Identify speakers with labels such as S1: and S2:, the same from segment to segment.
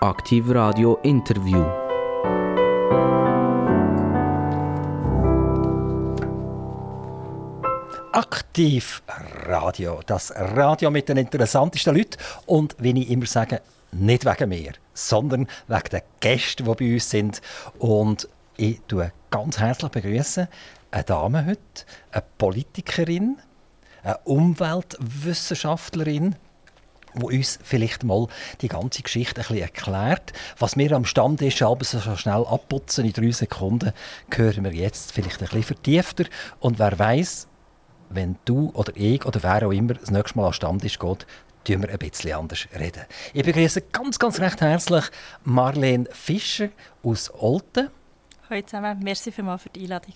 S1: Aktiv Radio Interview.
S2: Aktiv Radio. Das Radio mit den interessantesten Leuten. Und wie ich immer sage, nicht wegen mir, sondern wegen den Gästen, die bei uns sind. Und ich begrüße ganz herzlich begrüßen eine Dame heute, eine Politikerin, eine Umweltwissenschaftlerin, die uns vielleicht mal die ganze Geschichte ein bisschen erklärt. Was wir am Stand ist, aber so schnell abputzen in drei Sekunden, hören wir jetzt vielleicht ein bisschen vertiefter. Und wer weiß, wenn du oder ich oder wer auch immer das nächste Mal am Stand ist, geht, tun wir ein bisschen anders reden. Ich begrüße ganz, ganz recht herzlich Marlene Fischer aus Olten.
S3: Hallo zusammen, merci vielmals für die Einladung.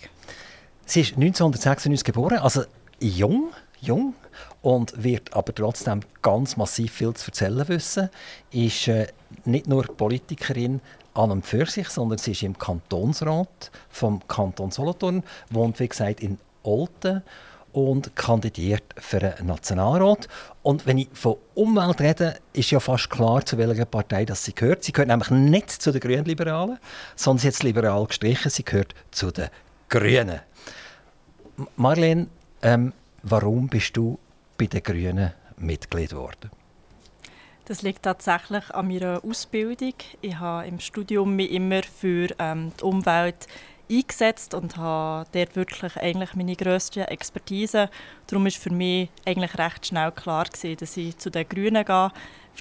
S2: Sie ist 1996 geboren, also jung, jung und wird aber trotzdem ganz massiv viel zu erzählen wissen. Ist äh, nicht nur Politikerin an und für sich, sondern sie ist im Kantonsrat vom Kanton Solothurn, wohnt wie gesagt in Olten und kandidiert für einen Nationalrat. Und wenn ich von Umwelt rede, ist ja fast klar, zu welcher Partei das sie gehört. Sie gehört nämlich nicht zu den Grünliberalen, sondern sie hat liberal gestrichen, sie gehört zu den Grünen. Marlene, ähm, warum bist du bei den Grünen Mitglied geworden?
S3: Das liegt tatsächlich an meiner Ausbildung. Ich habe im Studium mich immer für ähm, die Umwelt eingesetzt und habe dort wirklich eigentlich meine grösste Expertise. Darum war für mich eigentlich recht schnell klar gewesen, dass ich zu den Grünen gehe.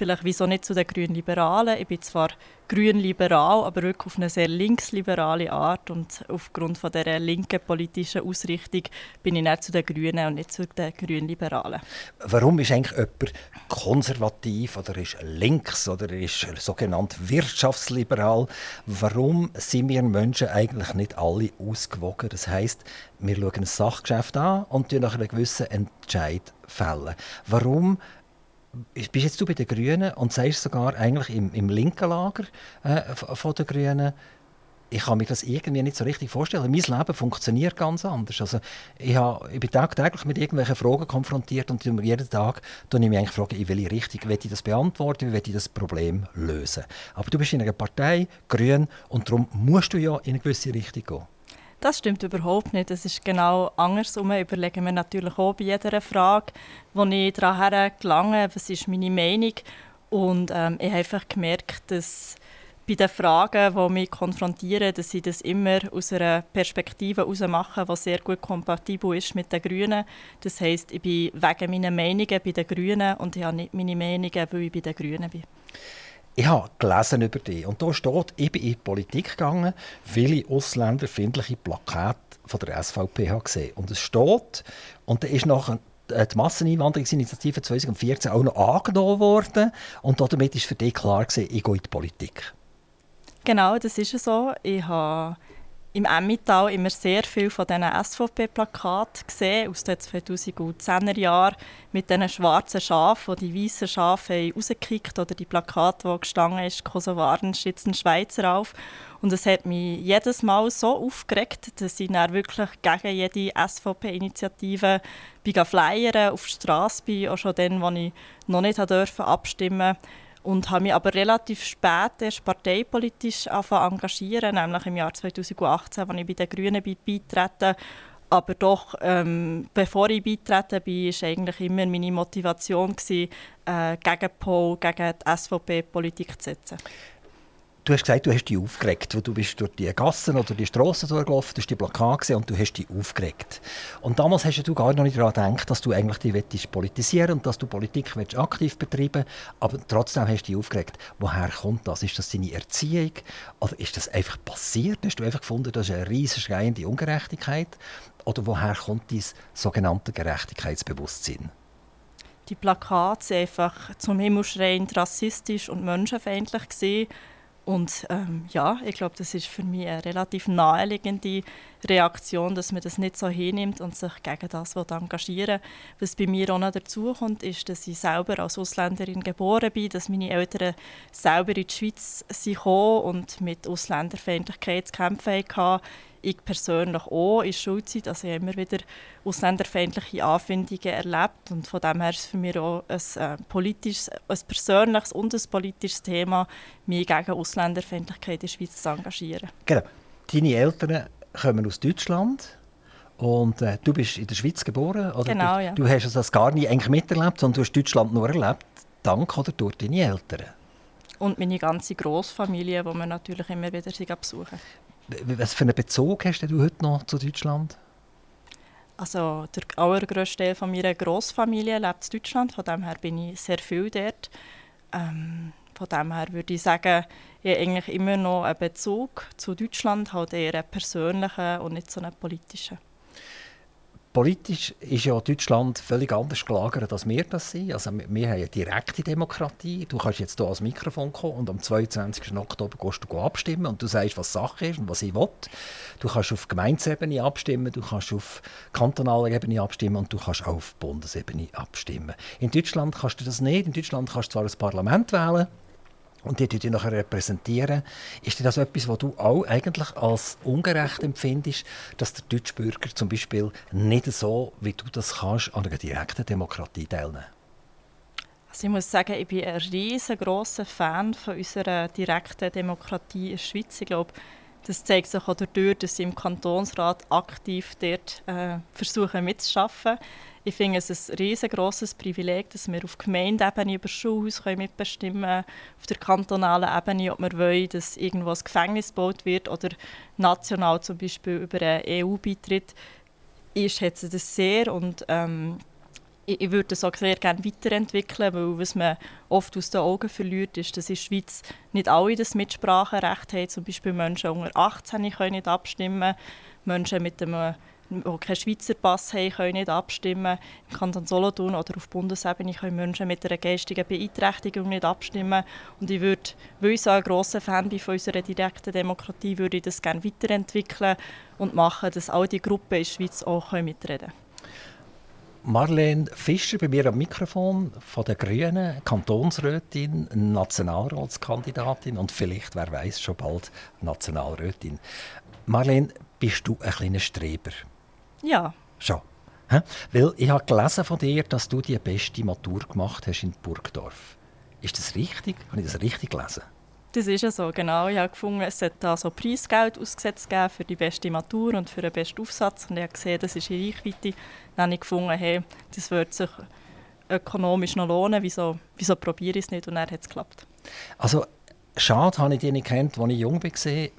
S3: Vielleicht wieso nicht zu den Grünen Liberalen. Ich bin zwar grün-liberal, aber wirklich auf eine sehr linksliberale Art. Und aufgrund von dieser linken politischen Ausrichtung bin ich nicht zu den Grünen und nicht zu den grün-liberalen.
S2: Warum ist eigentlich jemand konservativ oder ist links oder ist sogenannt wirtschaftsliberal? Warum sind wir Menschen eigentlich nicht alle ausgewogen? Das heißt, wir schauen ein Sachgeschäft an und nach einem gewissen Entscheid fällen. Warum bist jetzt du bei den Grünen und sagst sogar eigentlich im, im linken Lager äh, von den Grünen, ich kann mir das irgendwie nicht so richtig vorstellen. Mein Leben funktioniert ganz anders. Also ich, habe, ich bin tagtäglich mit irgendwelchen Fragen konfrontiert und jeden Tag frage ich mich eigentlich, fragen, in welche Richtung will ich das beantworten, wie will ich das Problem lösen. Aber du bist in einer Partei, Grün, und darum musst du ja in eine gewisse Richtung gehen.
S3: Das stimmt überhaupt nicht. Es ist genau andersrum. Überlegen wir natürlich auch bei jeder Frage, wo ich daran gelange, was ist meine Meinung. Und ähm, ich habe einfach gemerkt, dass bei den Fragen, die mich konfrontieren, dass ich das immer aus einer Perspektive heraus mache, die sehr gut kompatibel ist mit den Grünen. Das heisst, ich bin wegen meiner Meinungen bei den Grünen und ich habe nicht meine Meinungen, weil ich bei den Grünen bin.
S2: Ich habe gelesen über dich und da steht, ich bin in die Politik gegangen, ich ausländerfindliche Plakate von der SVP habe gesehen Und es steht, und da ist äh, die Masseneinwanderungsinitiative 2014 auch noch angenommen worden und damit ist für dich klar gewesen, ich gehe in die Politik.
S3: Genau, das ist so. Ich habe im Emmental immer sehr viel von diesen SVP-Plakaten gesehen, aus den 2010er Jahren, mit diesen schwarzen Schafen, die die weißen Schafe rausgekickt oder die Plakate, wo gestanden ist, Kosovaren schützen Schweizer auf. Und es hat mich jedes Mal so aufgeregt, dass ich dann wirklich gegen jede SVP-Initiative flyern auf die Straße bin, auch schon dann, als ich noch nicht abstimmen durfte und habe mich aber relativ spät erst parteipolitisch engagieren, nämlich im Jahr 2018, als ich bei den Grünen beitreten aber doch, ähm, bevor ich beitreten bin, war eigentlich immer meine Motivation, gewesen, äh, gegen Paul, gegen die SVP-Politik zu setzen.
S2: Du hast gesagt, du hast dich aufgeregt, wo du bist durch die Gassen oder die Straßen durchgelaufen, du hast die Blockade gesehen und du hast dich aufgeregt. Und damals hast du gar noch nicht daran gedacht, dass du eigentlich die politisieren und dass du Politik aktiv betreiben aber trotzdem hast du dich aufgeregt. Woher kommt das? Ist das deine Erziehung oder ist das einfach passiert? Hast du einfach gefunden, das ist eine riesige schreiende Ungerechtigkeit? Oder woher kommt dieses sogenannte Gerechtigkeitsbewusstsein?
S3: Die Plakate waren einfach zum Himmelschreiend rassistisch und menschenfeindlich. Gewesen und ähm, ja, ich glaube, das ist für mich eine relativ naheliegende Reaktion, dass man das nicht so hinnimmt und sich gegen das engagieren. Was bei mir auch noch dazu kommt, ist, dass ich selber als Ausländerin geboren bin, dass meine Eltern selber in die Schweiz gekommen und mit Ausländerfeindlichkeit zu kämpfen hatten. Ich persönlich auch in der Schulzeit. Also ich habe immer wieder ausländerfeindliche Anfindungen erlebt und von dem her ist es für mich auch ein, äh, politisches, ein persönliches und ein politisches Thema, mich gegen Ausländerfeindlichkeit in der Schweiz zu engagieren.
S2: Genau. Deine Eltern kommen aus Deutschland und äh, du bist in der Schweiz geboren. Oder
S3: genau,
S2: du,
S3: ja.
S2: Du hast das gar nie eigentlich miterlebt, sondern du hast Deutschland nur erlebt, dank oder durch deine Eltern.
S3: Und meine ganze Großfamilie, die wir natürlich immer wieder besuchen.
S2: Was für einen Bezug hast du heute noch zu Deutschland?
S3: Also der allergrößte Teil von meiner Großfamilie lebt in Deutschland, von dem her bin ich sehr viel dort. Ähm, von dem her würde ich sagen, ich habe eigentlich immer noch einen Bezug zu Deutschland, halt eher einen persönlichen und nicht so einen politischen.
S2: Politisch ist ja Deutschland völlig anders gelagert, als wir das sind. Also wir haben eine direkte Demokratie. Du kannst jetzt hier ans Mikrofon kommen und am 22. Oktober gehst du abstimmen und du sagst, was Sache ist und was ich will. Du kannst auf Gemeindeebene abstimmen, du kannst auf kantonaler Ebene abstimmen und du kannst auch auf Bundesebene abstimmen. In Deutschland kannst du das nicht. In Deutschland kannst du zwar das Parlament wählen, und die die nachher repräsentieren. Ist das etwas, was du auch eigentlich als ungerecht empfindest, dass der deutsche Bürger zum Beispiel nicht so, wie du das kannst, an einer direkten Demokratie teilnehmen?
S3: Also ich muss sagen, ich bin ein riesengroßer Fan von unserer direkten Demokratie in der Schweiz. Ich glaube, das zeigt sich auch dadurch, dass sie im Kantonsrat aktiv dort äh, versuchen mitzuschaffen. Ich finde es ein riesengroßes Privileg, dass wir auf Gemeindeebene über Schulhaus mitbestimmen können, auf der kantonalen Ebene, ob wir wollen, dass irgendwo ein Gefängnis gebaut wird oder national zum Beispiel über einen EU-Beitritt. Ich schätze das sehr und ähm, ich, ich würde das auch sehr gerne weiterentwickeln, weil was man oft aus den Augen verliert, ist, dass in der Schweiz nicht alle das Mitspracherecht haben. Zum Beispiel Menschen unter 18 können nicht abstimmen, Menschen mit einem die keinen Schweizer Pass haben, können nicht abstimmen. Im Kanton Solothurn oder auf Bundesebene können Menschen mit einer geistigen Beeinträchtigung nicht abstimmen. Und ich würde, weil ich so ein grosser Fan bin von unserer direkten Demokratie, würde ich das gerne weiterentwickeln und machen, dass all die Gruppen in der Schweiz auch mitreden können.
S2: Marlene Fischer bei mir am Mikrofon von der Grünen, Kantonsrätin, Nationalratskandidatin und vielleicht, wer weiß, schon bald Nationalrätin. Marlene, bist du ein kleiner Streber?
S3: Ja.
S2: Schon. Hä? Weil ich habe gelesen von dir, dass du die beste Matur gemacht hast in Burgdorf. Ist das richtig? Habe ich das richtig gelesen?
S3: Das ist ja so, genau. Ich habe gefunden, es sollte da so Preisgeld ausgesetzt geben für die beste Matur und für den besten Aufsatz. Und ich habe gesehen, das ist in Reichweite. Dann habe ich gefunden, hey, das wird sich ökonomisch noch lohnen. Wieso, wieso probiere ich es nicht? Und dann hat es geklappt.
S2: Also Schade habe ich die nicht kennt, als ich jung war,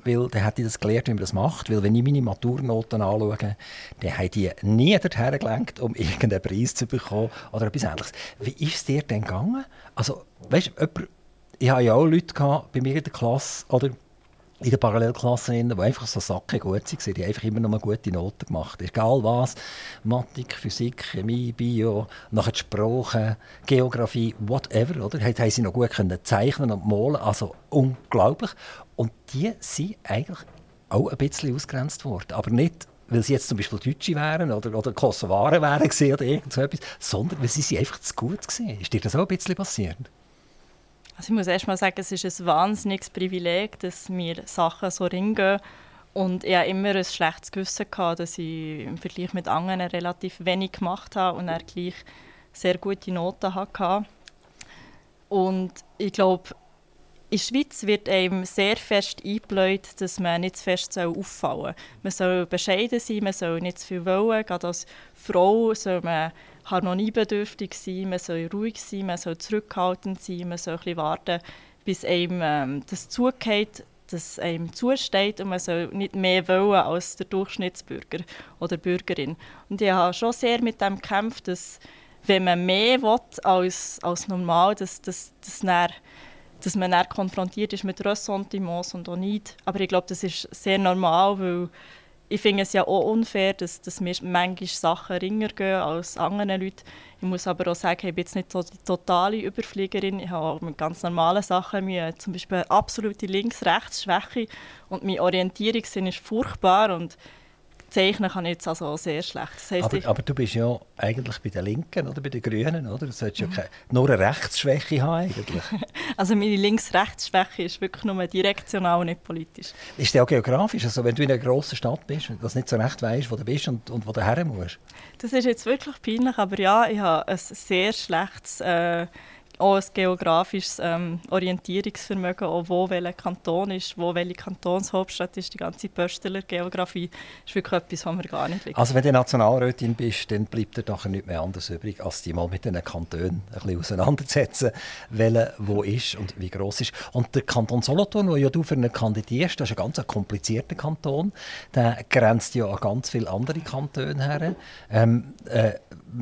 S2: weil dann hätte ich das gelernt, wie man das macht. Weil wenn ich meine Maturnoten anschaue, dann haben die nie dorthin gelenkt, um irgendeinen Preis zu bekommen oder etwas Ähnliches. Wie ist es dir denn gegangen? Also, weißt, jemand, ich hatte ja auch Leute bei mir in der Klasse, oder in der Parallelklasse, die einfach so Sachen gut waren. Die einfach immer noch gute Noten gemacht. Egal was, Mathematik, Physik, Chemie, Bio, nachher die Sprache, Geografie, whatever, oder? Haben sie noch gut können zeichnen und malen, also unglaublich. Und die sind eigentlich auch ein bisschen ausgrenzt worden. Aber nicht, weil sie jetzt zum Beispiel Deutsche wären oder, oder Kosovaren wären oder irgend so etwas, sondern weil sie einfach zu gut waren. Ist dir das auch ein bisschen passiert?
S3: Also ich muss erst mal sagen, es ist ein wahnsinniges Privileg, dass mir Sachen so ringen. Und ich hatte immer ein schlechtes Gewissen, gehabt, dass ich im Vergleich mit anderen relativ wenig gemacht habe und er gleich sehr gute Noten hatte. Und ich glaube, in der Schweiz wird einem sehr fest eingebläut, dass man nicht zu fest auffallen soll. Man soll bescheiden sein, man soll nicht zu viel wollen. Gerade als Frau soll man harmoniebedürftig sein, man soll ruhig sein, man soll zurückhaltend sein, man soll ein bisschen warten, bis einem ähm, das zugeht, das einem zusteht und man soll nicht mehr wollen als der Durchschnittsbürger oder Bürgerin. Und ich habe schon sehr mit dem gekämpft, dass wenn man mehr will als, als normal, dass, dass, dass, dann, dass man dann konfrontiert ist mit Ressentiments und auch nicht. Aber ich glaube, das ist sehr normal, weil ich finde es ja auch unfair, dass, dass mir manchmal Sachen ringer gehen als anderen Leuten. Ich muss aber auch sagen, ich bin jetzt nicht so die totale Überfliegerin. Ich habe auch mit ganz normalen Sachen Mühe. Zum Beispiel eine absolute Links-Rechts-Schwäche und mein Orientierungssinn ist furchtbar und Zeichnen kann ich jetzt also sehr schlecht. Das
S2: heisst, aber, aber, du bist ja eigentlich bei den Linken oder bei den Grünen, oder? Du solltest ja keine, nur eine Rechtsschwäche haben eigentlich.
S3: Also meine Links-Rechts-Schwäche ist wirklich nur direktional, nicht politisch.
S2: Ist das auch geografisch? Also wenn du in einer grossen Stadt bist und das nicht so recht weißt, wo du bist und, und wo du her musst?
S3: Das ist jetzt wirklich peinlich, aber ja, ich habe ein sehr schlechtes äh, auch ein geografisches ähm, Orientierungsvermögen, auch wo welcher Kanton ist, wo welche Kantonshauptstadt ist, die ganze Pöstler-Geografie ist wirklich etwas, was mir gar nicht liegt.
S2: Also wenn du Nationalrätin bist, dann bleibt dir nachher nicht mehr anders übrig, als dich mal mit diesen Kantonen ein bisschen auseinanderzusetzen, welcher wo ist und wie groß ist. Und der Kanton Solothurn, wo ja du für einen kandidierst, das ist ein ganz komplizierter Kanton, der grenzt ja an ganz viele andere Kantone her. Ähm, äh,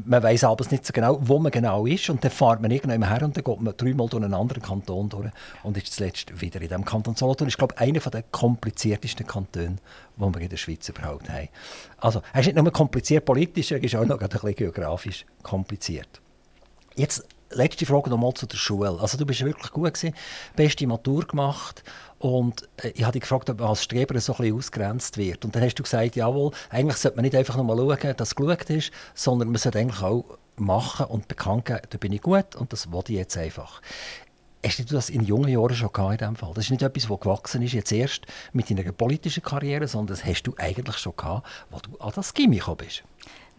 S2: man weiß aber nicht so genau, wo man genau ist und dann fährt man irgendwann her und dann geht man dreimal durch einen anderen Kanton durch und ist zuletzt wieder in diesem Kanton Solothurn. Ist, glaube ich, einer der kompliziertesten Kantone, die wir in der Schweiz überhaupt haben. Also, er ist nicht nur kompliziert politisch, er ist auch noch ein bisschen geografisch kompliziert. Jetzt letzte Frage nochmal zu der Schule. Also du bist wirklich gut gewesen, beste Matur gemacht und äh, ich habe dich gefragt, ob man als Streber so ein bisschen ausgrenzt wird. Und dann hast du gesagt, jawohl, eigentlich sollte man nicht einfach nur mal schauen, dass es geschaut ist, sondern man sollte eigentlich auch machen und bekannt geben, da bin ich gut und das wollte ich jetzt einfach. Hast du das in jungen Jahren schon gehabt in diesem Fall? Das ist nicht etwas, das gewachsen ist jetzt erst mit deiner politischen Karriere, sondern das hast du eigentlich schon gehabt, als du an das Gimmi gekommen bist.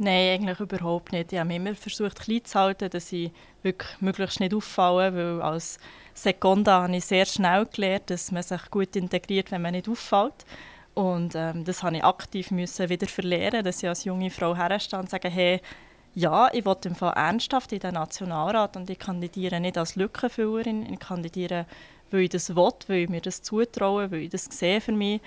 S3: Nein, eigentlich überhaupt nicht. Ich habe immer versucht, klein zu halten, dass ich wirklich möglichst nicht auffallen, weil als Sekonda habe ich sehr schnell gelernt, dass man sich gut integriert, wenn man nicht auffällt. Und ähm, das habe ich aktiv müssen wieder verlernen, dass ich als junge Frau herstehe und sage, hey, ja, ich will im Fall ernsthaft in den Nationalrat und ich kandidiere nicht als Lückenfüllerin, ich kandidiere, weil ich das will, weil ich mir das zutraue, weil ich das sehe für mich.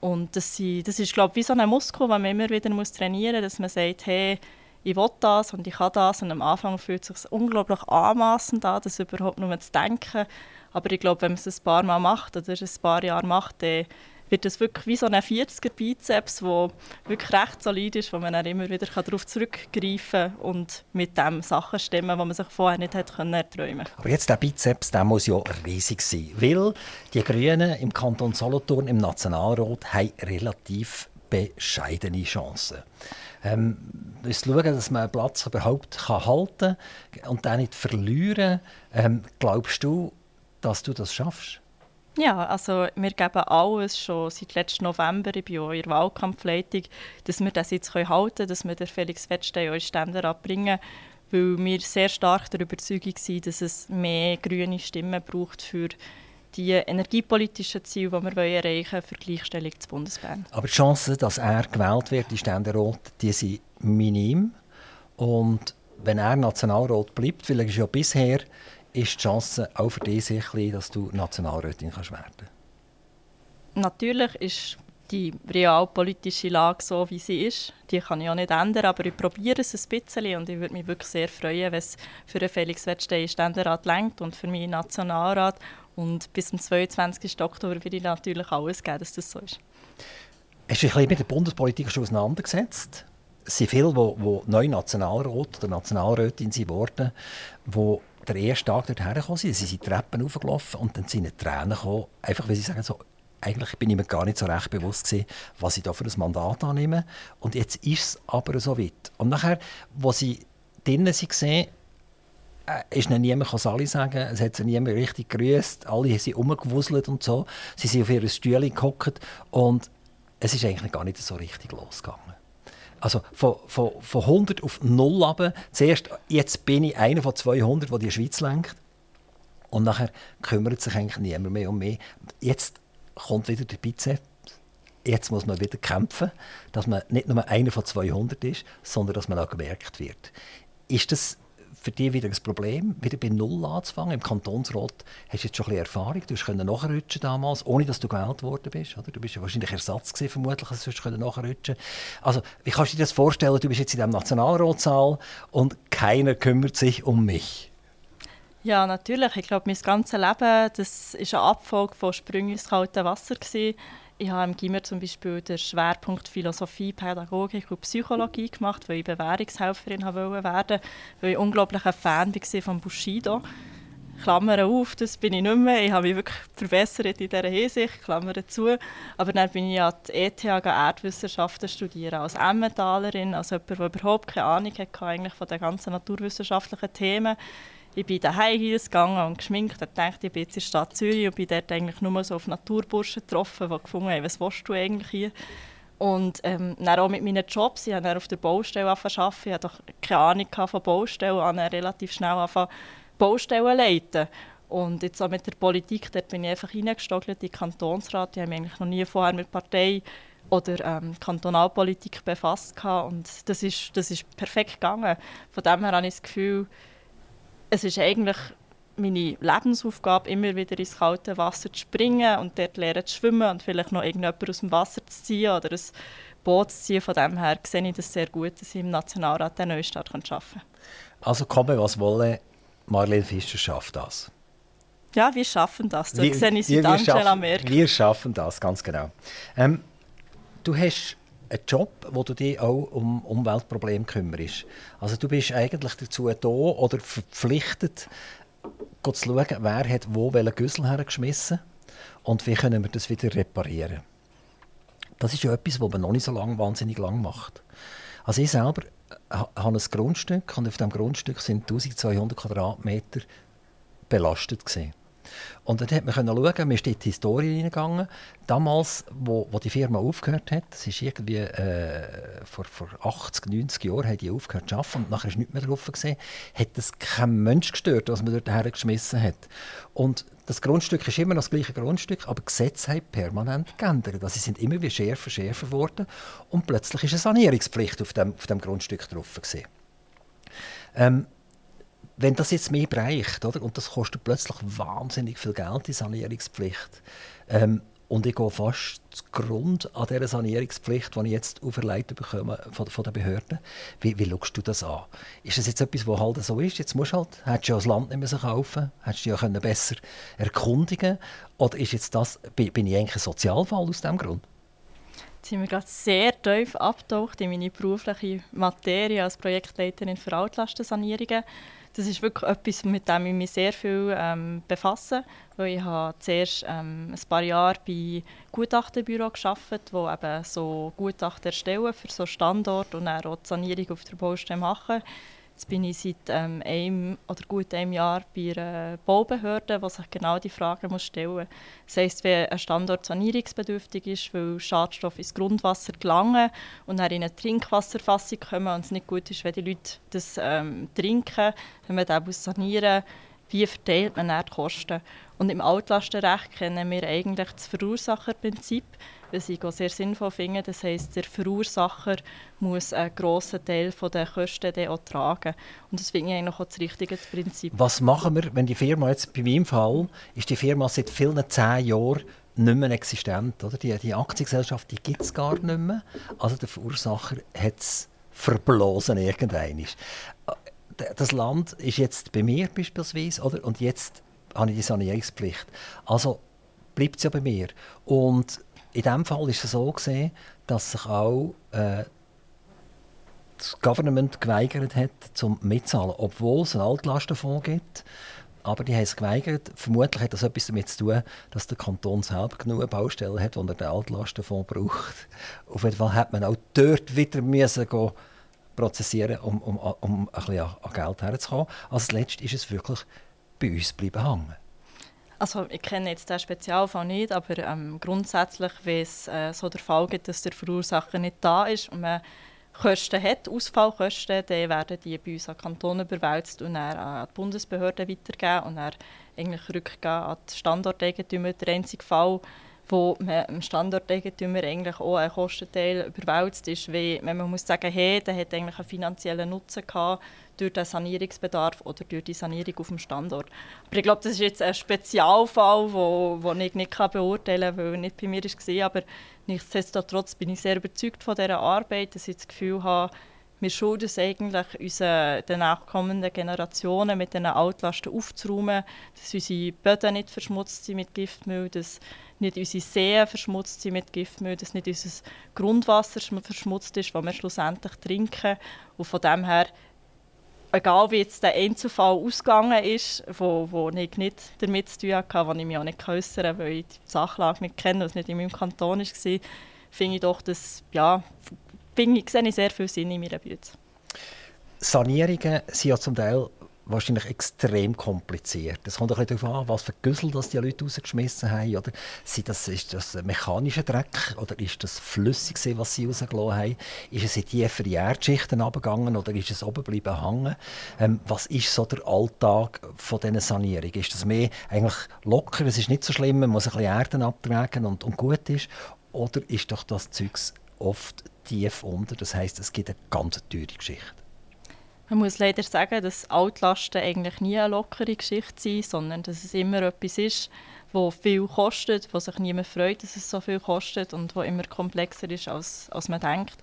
S3: Und das, das ist, glaube ich, wie so ein Muskel, den man immer wieder muss trainieren muss, dass man sagt, hey, ich will das und ich kann das. Und am Anfang fühlt es sich unglaublich anmassend an, das überhaupt nur zu denken. Aber ich glaube, wenn man es ein paar Mal macht oder ein paar Jahre macht, dann wird das wirklich wie so ein 40er Bizeps, der wirklich recht solid ist, wo man dann immer wieder darauf zurückgreifen kann und mit dem Sachen stemmen, die man sich vorher nicht hätte erträumen können.
S2: Aber jetzt der Bizeps, der muss ja riesig sein, weil die Grünen im Kanton Solothurn im Nationalrat haben relativ bescheidene Chancen ähm, ist schauen, dass man einen Platz überhaupt kann halten kann und den nicht verlieren. Ähm, glaubst du, dass du das schaffst?
S3: Ja, also wir geben alles schon seit letzten November, ich bin auch in der Wahlkampfleitung, dass wir das jetzt halten können, dass wir den Felix Wettstein in Ständerat bringen, weil wir sehr stark der Überzeugung sind, dass es mehr grüne Stimmen braucht für die energiepolitischen Ziele, die wir erreichen wollen, für Gleichstellung zu Bundesbern.
S2: Aber die Chancen, dass er gewählt wird, die Ständerat, die sind minim. Und wenn er Nationalrat bleibt, er ist ja bisher, ist die Chance auch für dich klein, dass du Nationalrätin kannst werden
S3: Natürlich ist die realpolitische Lage so, wie sie ist. Die kann ich auch nicht ändern, aber ich probiere es ein bisschen und ich würde mich wirklich sehr freuen, wenn es für den Felix Wettstein Ständerat lenkt und für mich Nationalrat und bis zum 22. Oktober würde ich natürlich alles geben, dass das so ist.
S2: Hast du dich ein mit der Bundespolitik schon auseinandergesetzt? Es sind viele, die, die neu Nationalrat oder Nationalrätin geworden die der erste Tag dort hergekommen sind. Sie Treppen hochgelaufen und dann sind ihnen Tränen gekommen. Einfach, weil sie sagen, so, eigentlich bin ich mir gar nicht so recht bewusst gewesen, was ich da für ein Mandat annehme. Und jetzt ist es aber so weit. Und nachher, wo sie drinnen waren, äh, ist ihnen niemand Sali sagen, es hat sie niemand richtig gegrüßt, alle haben sie umgewuselt und so. Sie sind auf ihr Stühle gehockt und es ist eigentlich gar nicht so richtig losgegangen. Also von, von, von 100 auf 0 runter. Zuerst, jetzt bin ich einer von 200, der die Schweiz lenkt. Und nachher kümmert sich eigentlich niemand mehr um mich. Jetzt kommt wieder der Bizeps. Jetzt muss man wieder kämpfen, dass man nicht nur einer von 200 ist, sondern dass man auch gemerkt wird. Ist das für dich wieder ein Problem, wieder bei Null anzufangen. Im Kantonsrat hast du jetzt schon ein Erfahrung. Du hast nachrutschen damals, ohne dass du gewählt worden bist. Oder? Du bist ja wahrscheinlich Ersatz gewesen, vermutlich, dass du nachrutschen Also, wie kannst du dir das vorstellen? Du bist jetzt in diesem Nationalratssaal und keiner kümmert sich um mich.
S3: Ja, natürlich. Ich glaube, mein ganzes Leben das ist eine Abfolge von Sprüngen ins kalte Wasser. Gewesen. Ich habe im Gimmer zum Beispiel den Schwerpunkt Philosophie, Pädagogik und Psychologie gemacht, weil ich Bewährungshelferin werden wollte, weil ich unglaublich ein Fan war von Bushido. Klammern auf, das bin ich nicht mehr. Ich habe mich wirklich verbessert in dieser Hinsicht, Klammern zu. Aber dann bin ich an die ETH Erdwissenschaften studieren, als Emmentalerin, als jemand, der überhaupt keine Ahnung hatte eigentlich von den ganzen naturwissenschaftlichen Themen. Ich bin daheim Heels gegangen und geschminkt und dachte, ich bin jetzt in der Stadt Zürich und bin dort eigentlich nur so auf Naturburschen getroffen, die gefunden haben, was willst du eigentlich hier? Und ähm, dann auch mit meinen Jobs, ich habe auf der Baustelle arbeiten, ich hatte doch keine Ahnung von Baustellen, habe relativ schnell angefangen, Baustellen leiten. Und jetzt auch mit der Politik, dort bin ich einfach reingestogelt in den Kantonsrat. Ich habe mich eigentlich noch nie vorher mit Partei oder ähm, Kantonalpolitik befasst. Gehabt. Und das ist, das ist perfekt gegangen. Von dem her habe ich das Gefühl, es ist eigentlich meine Lebensaufgabe, immer wieder ins kalte Wasser zu springen und dort lernen zu schwimmen und vielleicht noch irgendjemand aus dem Wasser zu ziehen oder ein Boot zu ziehen. Von dem her sehe ich das sehr gut, dass ich im Nationalrat den Neustart arbeiten kann.
S2: Also komme, was wolle, Marlene Fischer schafft das.
S3: Ja, wir schaffen das. Da wir, sehe ich wir, Angela Merkel.
S2: Wir schaffen das, ganz genau. Ähm, du hast einen Job, wo du dich auch um Umweltprobleme kümmerst. Also du bist eigentlich dazu da oder verpflichtet, zu schauen, wer hat wo welchen Güssel hergeschmissen und wie können wir das wieder reparieren. Das ist ja etwas, was man noch nicht so lang, wahnsinnig lang macht. Also ich selber habe ein Grundstück und auf diesem Grundstück sind 1200 Quadratmeter belastet gewesen. Und dann konnte man schauen, wir sind in die Historie hineingegangen. Damals, wo, wo die Firma aufgehört hat, das ist irgendwie äh, vor, vor 80, 90 Jahren, haben die aufgehört zu arbeiten und nachher ist nichts mehr drauf gesehen, hat das kein Mensch gestört, was man dort hergeschmissen hat. Und das Grundstück ist immer noch das gleiche Grundstück, aber Gesetze haben permanent geändert. Also sie sind immer wieder schärfer, schärfer geworden und plötzlich ist eine Sanierungspflicht auf dem, auf dem Grundstück drauf. Ähm, wenn das jetzt mehr bereicht, oder, und das kostet plötzlich wahnsinnig viel Geld, die Sanierungspflicht, ähm, und ich gehe fast Grund an dieser Sanierungspflicht, die ich jetzt auferlegt bekomme von, von den Behörden. Wie, wie schaust du das an? Ist das jetzt etwas, was halt so ist? Jetzt musst du halt, hättest du ja das Land nicht mehr kaufen hättest du ja können besser erkundigen Oder ist jetzt das, bin ich eigentlich ein Sozialfall aus diesem Grund?
S3: Jetzt sind wir gerade sehr tief abgetaucht in meine berufliche Materie als Projektleiterin für Altlastensanierungen das ist wirklich etwas, mit dem ich mich sehr viel ähm, befasse. Weil ich habe zuerst ähm, ein paar Jahre bei Gutachtenbüro gearbeitet, wo eben so Gutachten erstellen für so Standort und dann auch die Sanierung auf der Baustelle machen. Jetzt bin ich seit ähm, einem oder gut einem Jahr bei einer Baubehörde, die sich genau die Frage muss stellen muss. Das heisst, wenn ein Standort sanierungsbedürftig ist, weil Schadstoffe ins Grundwasser gelangen und dann in eine Trinkwasserfassung kommen und es nicht gut ist, wenn die Leute das ähm, trinken, wenn man das sanieren wie verteilt man dann die Kosten? Und im Altlastenrecht kennen wir eigentlich das Verursacherprinzip was ich auch sehr sinnvoll finde. Das heisst, der Verursacher muss einen grossen Teil der Kosten auch tragen. Und das finde ich eigentlich auch das richtige Prinzip.
S2: Was machen wir, wenn die Firma jetzt, bei meinem Fall, ist die Firma seit vielen zehn Jahren nicht mehr existent. Oder? Die, die Aktiengesellschaft gibt es gar nicht mehr. Also der Verursacher hat es verblosen irgendwann. Das Land ist jetzt bei mir beispielsweise, oder? und jetzt habe ich die Sanierungspflicht. Also bleibt es ja bei mir. Und in diesem Fall ist es so gesehen, dass sich auch äh, das Government geweigert hat, zum mitzahlen, obwohl es einen Altlastenfonds gibt. Aber die haben es geweigert. Vermutlich hat das etwas damit zu tun, dass der Kanton selber genug Baustellen hat, wo er den Altlastenfonds braucht. Auf jeden Fall hat man auch dort wieder müssen gehen, prozessieren, um, um, um ein bisschen an Geld herzukommen. Als letztes ist es wirklich bei uns bleiben hängen.
S3: Also ich kenne jetzt den Spezialfall nicht, aber ähm, grundsätzlich, wenn es äh, so der Fall gibt, dass der Verursacher nicht da ist und man Kosten hat, Ausfallkosten, dann werden die bei uns an Kanton überwälzt und dann an die Bundesbehörden weitergeben und dann eigentlich rückgehen an die Standorteigentümer. Der einzige Fall, wo man dem Standorteigentümer eigentlich auch einen Kostenteil überwälzt ist, wenn man muss sagen, hey, der hat eigentlich einen finanziellen Nutzen gehabt durch den Sanierungsbedarf oder durch die Sanierung auf dem Standort. Aber ich glaube, das ist jetzt ein Spezialfall, wo, wo ich nicht beurteilen kann, weil er nicht bei mir war. Aber nichtsdestotrotz bin ich sehr überzeugt von dieser Arbeit, dass ich das Gefühl habe, wir schulden es eigentlich unseren, den nachkommenden Generationen mit diesen Altlasten aufzuräumen, dass unsere Böden nicht verschmutzt sind mit Giftmüll, dass nicht unsere Seen verschmutzt sind mit Giftmüll, dass nicht unser Grundwasser verschmutzt ist, das wir schlussendlich trinken. Und von dem her egal wie jetzt der Einzelfall ausgegangen ist, wo, wo ich nicht damit zu tun hatte, wo ich mich auch nicht äußern weil ich die Sachlage nicht kenne und es nicht in meinem Kanton war, finde ich doch, dass, ja, finde ich, sehe ich sehr viel Sinn in meiner Bütze.
S2: Sanierungen sind ja zum Teil wahrscheinlich extrem kompliziert. Es kommt ein bisschen darauf an, was für Güssel das die Leute rausgeschmissen haben. Oder sind das, ist das mechanischer Dreck oder ist das flüssig, was sie rausgelassen haben? Ist es in tiefere Erdschichten abgegangen oder ist es oben geblieben hängen? Ähm, was ist so der Alltag von dieser Sanierung? Ist das mehr eigentlich locker, es ist nicht so schlimm, man muss ein bisschen Erden abtragen und, und gut ist? Oder ist doch das Zeugs oft tief unter? Das heißt, es gibt eine ganz teure Geschichte.
S3: Man muss leider sagen, dass Altlasten eigentlich nie eine lockere Geschichte sind, sondern dass es immer etwas ist, wo viel kostet, wo sich niemand freut, dass es so viel kostet und wo immer komplexer ist, als, als man denkt.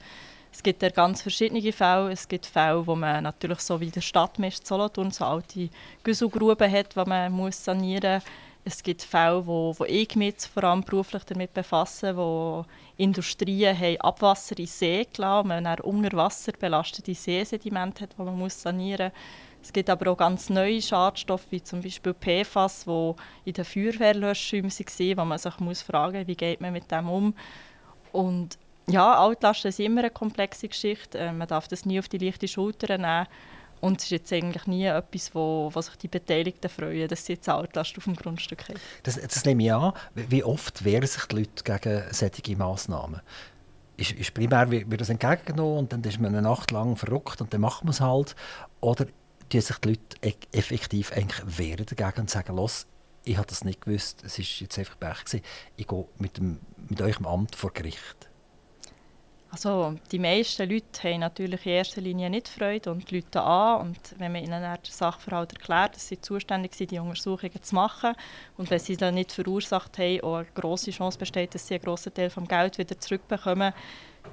S3: Es gibt ja ganz verschiedene Fälle. Es gibt Fälle, wo man natürlich so wie der Stadtmist Solothurn so alte Güsselgruben hat, die man muss sanieren muss. Es gibt Fälle, wo, wo ich mich vor allem beruflich damit befasse, wo Industrien haben Abwasser in See gelassen, man dann unter Wasser belastete Seesedimente hat, die man muss sanieren muss. Es gibt aber auch ganz neue Schadstoffe, wie zum Beispiel PFAS, die in den Feuerwehrlöschschäumen waren, wo man sich muss fragen muss, wie geht man mit dem um. Und ja, Altlasten ist immer eine komplexe Geschichte. Äh, man darf das nie auf die leichte Schulter nehmen. Und es ist jetzt eigentlich nie etwas, wo, wo sich die Beteiligten freuen, dass sie jetzt Altlast auf dem Grundstück haben.
S2: Das, das nehme ich an. Wie oft wehren sich die Leute gegen solche Massnahmen? Ist, ist primär wird das entgegengenommen und dann ist man eine Nacht lang verrückt und dann macht man es halt. Oder tun sich die Leute e-, effektiv wehren dagegen und sagen, los, ich habe das nicht gewusst, es war jetzt einfach Pech ich gehe mit, dem, mit eurem Amt vor Gericht.
S3: Also die meisten Leute haben natürlich in erster Linie nicht Freude und Leute an. Und wenn man ihnen den Sachverhalt erklärt, dass sie zuständig sind, die Untersuchungen zu machen und wenn sie dann nicht verursacht haben, auch eine grosse Chance besteht, dass sie einen grossen Teil des Geld wieder zurückbekommen,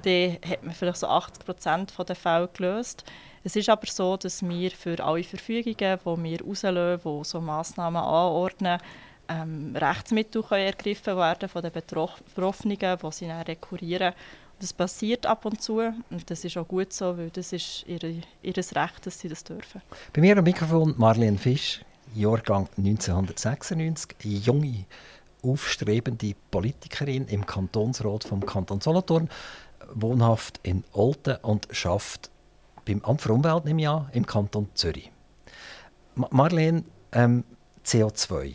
S3: dann hat man vielleicht so 80 Prozent der Fälle gelöst. Es ist aber so, dass wir für alle Verfügungen, die wir rauslösen, die so Massnahmen anordnen, ähm, Rechtsmittel können ergriffen werden von den Betroffenen, die sie dann rekurrieren das passiert ab und zu und das ist auch gut so, weil das ist ihre, ihr Recht, dass sie das dürfen.
S2: Bei mir am Mikrofon Marlene Fisch, Jahrgang 1996, junge, aufstrebende Politikerin im Kantonsrat vom Kanton Solothurn, wohnhaft in Olten und schafft beim Amt für Umwelt im Jahr im Kanton Zürich. Marlene, ähm, CO2,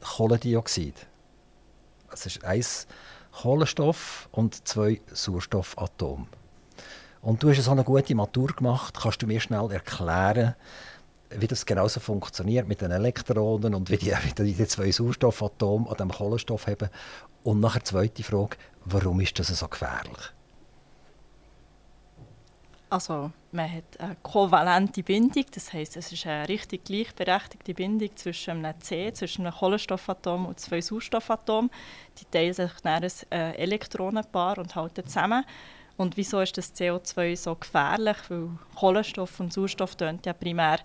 S2: Kohlendioxid, das ist eins Kohlenstoff und zwei Sauerstoffatome. Und du hast so eine gute Matur gemacht. Kannst du mir schnell erklären, wie das genauso funktioniert mit den Elektronen und wie die, wie die zwei Sauerstoffatome an dem Kohlenstoff haben? Und nachher zweite Frage, warum ist das so gefährlich?
S3: Also man hat eine kovalente Bindung, das heißt, es ist eine richtig gleichberechtigte Bindung zwischen einem C, zwischen einem Kohlenstoffatom und zwei Sauerstoffatomen. Die teilen sich dann ein äh, Elektronenpaar und halten zusammen. Und wieso ist das CO2 so gefährlich? Weil Kohlenstoff und Sauerstoff ja primär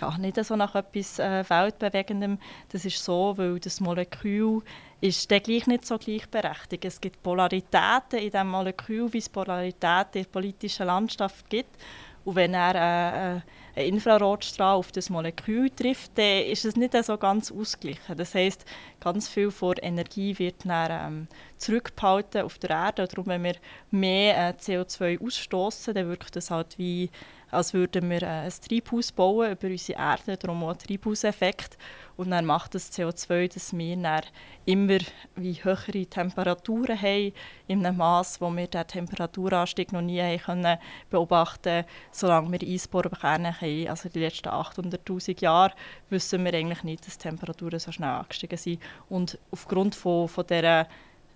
S3: ja, nicht so nach etwas äh, Weltbewegendem. Das ist so, weil das Molekül ist dann gleich nicht so gleichberechtigt. Es gibt Polaritäten in diesem Molekül, wie es Polaritäten in der politischen Landschaft gibt. Und wenn er äh, äh einen Infrarotstrahl auf das Molekül trifft, dann ist es nicht so ganz ausgeglichen. Das heißt, ganz viel von Energie wird dann, ähm, zurückgehalten auf der Erde. Und darum, wenn wir mehr äh, CO2 ausstoßen, dann wirkt das halt wie als würden wir äh, ein Treibhaus bauen über unsere Erde, darum auch ein Treibhauseffekt. Und dann macht das CO2, dass wir dann immer wie höhere Temperaturen haben, in einem Maß, wo wir den Temperaturanstieg noch nie haben können beobachten solange wir Eisbohrkerne haben. Also die letzten 800'000 Jahre wissen wir eigentlich nicht, dass die Temperaturen so schnell angestiegen sind. Und aufgrund von, von dieser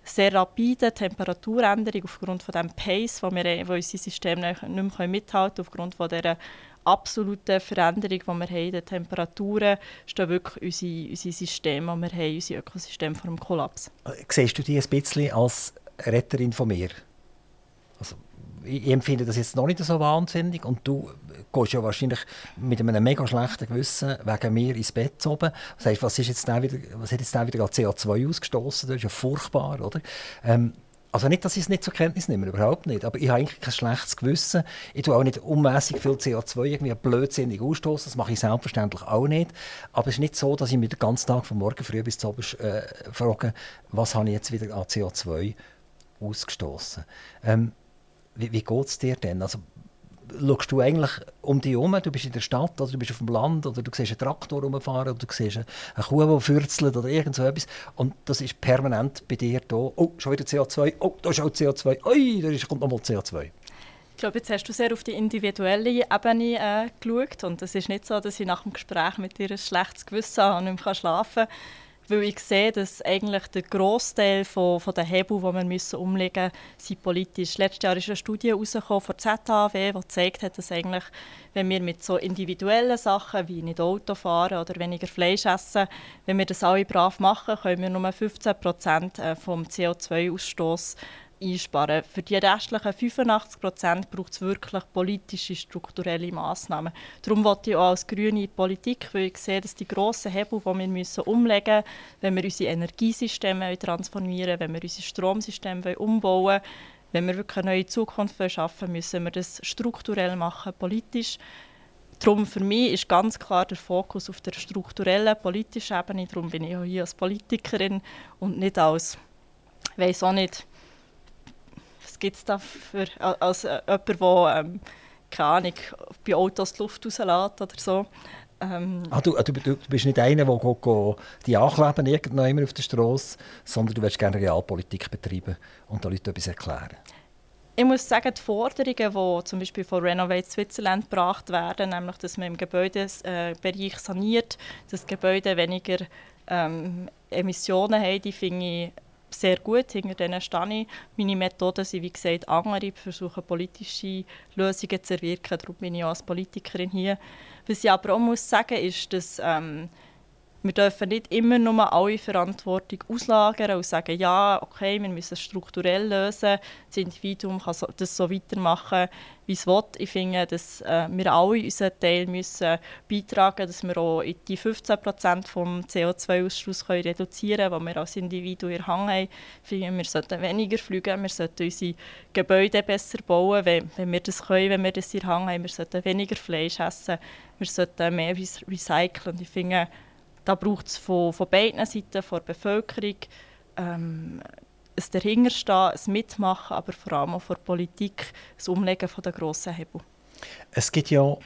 S3: sehr rapide Temperaturänderung aufgrund von dem Pace, wo, wir, wo unser System nicht mehr mithalten können, aufgrund von dieser absoluten Veränderung, die wir haben in den Temperaturen, stehen wirklich unsere, unsere Systeme, die wir haben, unser Ökosystem vor dem Kollaps.
S2: Siehst du dich ein bisschen als Retterin von mir? Also, ich empfinde das jetzt noch nicht so wahnsinnig und du gehst ja wahrscheinlich mit einem mega schlechten Gewissen wegen mir ins Bett oben. Was, ist jetzt wieder, was hat jetzt wieder CO2 ausgestoßen? Das ist ja furchtbar, oder? Ähm, also nicht, dass ich es nicht zur Kenntnis nehme, überhaupt nicht. Aber ich habe eigentlich kein schlechtes Gewissen. Ich tue auch nicht unmäßig viel CO2 irgendwie blödsinnig ausstoßen. Das mache ich selbstverständlich auch nicht. Aber es ist nicht so, dass ich mich den ganzen Tag von morgen früh bis zu Abend äh, frage, was habe ich jetzt wieder an CO2 ausgestoßen. Ähm, wie wie geht es dir denn? Also, schaust du eigentlich um dich herum, du bist in der Stadt oder du bist auf dem Land oder du siehst einen Traktor rumfahren oder du siehst eine Kuh, die fürzelt oder irgend so etwas. Und das ist permanent bei dir da. Oh, schon wieder CO2, oh, da ist auch CO2, ui, da kommt nochmal CO2.
S3: Ich glaube, jetzt hast du sehr auf die individuelle Ebene äh, geschaut. Und es ist nicht so, dass ich nach dem Gespräch mit dir ein schlechtes Gewissen habe und nicht mehr schlafen kann weil ich sehe, dass eigentlich der Großteil von, von den Hebel, die wir müssen umlegen müssen, sind politisch. Letztes Jahr ist eine Studie herausgekommen von ZHW, die gezeigt hat, dass eigentlich, wenn wir mit so individuellen Sachen wie nicht Auto fahren oder weniger Fleisch essen, wenn wir das alle brav machen, können wir nur 15 Prozent äh, vom CO2-Ausstoß einsparen. Für die restlichen 85 Prozent braucht es wirklich politische, strukturelle Massnahmen. Darum wollte ich auch als grüne Politik, weil ich sehe, dass die grossen Hebel, die wir müssen umlegen müssen, wenn wir unsere Energiesysteme transformieren wenn wir unser Stromsystem umbauen wollen, wenn wir wirklich eine neue Zukunft schaffen müssen wir das strukturell machen, politisch. Darum für mich ist ganz klar der Fokus auf der strukturellen, politischen Ebene. Darum bin ich auch hier als Politikerin und nicht als, weiß auch nicht, gibt es da für, als äh, jemand, der, ähm, keine Ahnung, bei Autos die Luft rauslässt oder so.
S2: Ähm, ah, du, du, du, bist nicht einer, der go, go die ankleben irgendwann auf der Straße, sondern du willst gerne Realpolitik betreiben und den Leuten etwas erklären.
S3: Ich muss sagen, die Forderungen, die zum Beispiel von Renovate Switzerland gebracht werden, nämlich, dass man im Gebäudebereich saniert, dass die Gebäude weniger ähm, Emissionen haben, die finde ich sehr gut, hinter denen stehe ich. Meine Methoden sind, wie gesagt, andere. Ich versuche, politische Lösungen zu erwirken. Darum bin ich auch als Politikerin hier. Was ich aber auch muss sagen ist, dass ähm, wir dürfen nicht immer nur alle Verantwortung auslagern und sagen, ja, okay, wir müssen es strukturell lösen, das Individuum kann das so weitermachen, wie es will. Ich finde, dass äh, wir alle unseren Teil müssen beitragen müssen, dass wir auch die 15 Prozent vom CO2-Ausstoß reduzieren können, die wir als Individuum in Hang haben. Ich finde, wir sollten weniger fliegen, wir sollten unsere Gebäude besser bauen, wenn, wenn wir das können, wenn wir das in Hang haben. Wir sollten weniger Fleisch essen, wir sollten mehr recyceln. Ich finde, da braucht es von, von beiden Seiten, von der Bevölkerung, ähm, ein Dahinterstehen, ein Mitmachen, aber vor allem auch von der Politik, das Umlegen der grossen Hebel.
S2: Es gibt ja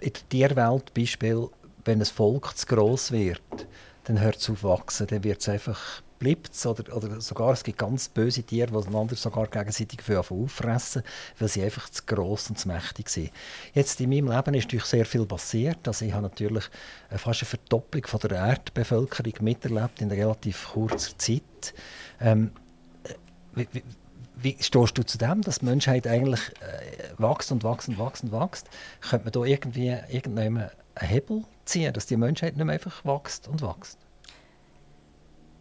S2: in der Tierwelt Beispiel, wenn ein Volk zu gross wird, dann hört es auf wachsen, dann wird es einfach bleibt es. Oder, oder sogar, es gibt ganz böse Tiere, die einander sogar gegenseitig auffressen, weil sie einfach zu gross und zu mächtig sind. Jetzt in meinem Leben ist natürlich sehr viel passiert. Also ich habe natürlich fast eine Verdopplung von der Erdbevölkerung miterlebt in relativ kurzer Zeit. Ähm, wie, wie, wie stehst du zu dem, dass die Menschheit eigentlich äh, wächst und wächst und wächst und wächst? Könnte man da irgendwie irgendwann einen Hebel ziehen, dass die Menschheit nicht mehr einfach wächst und wächst?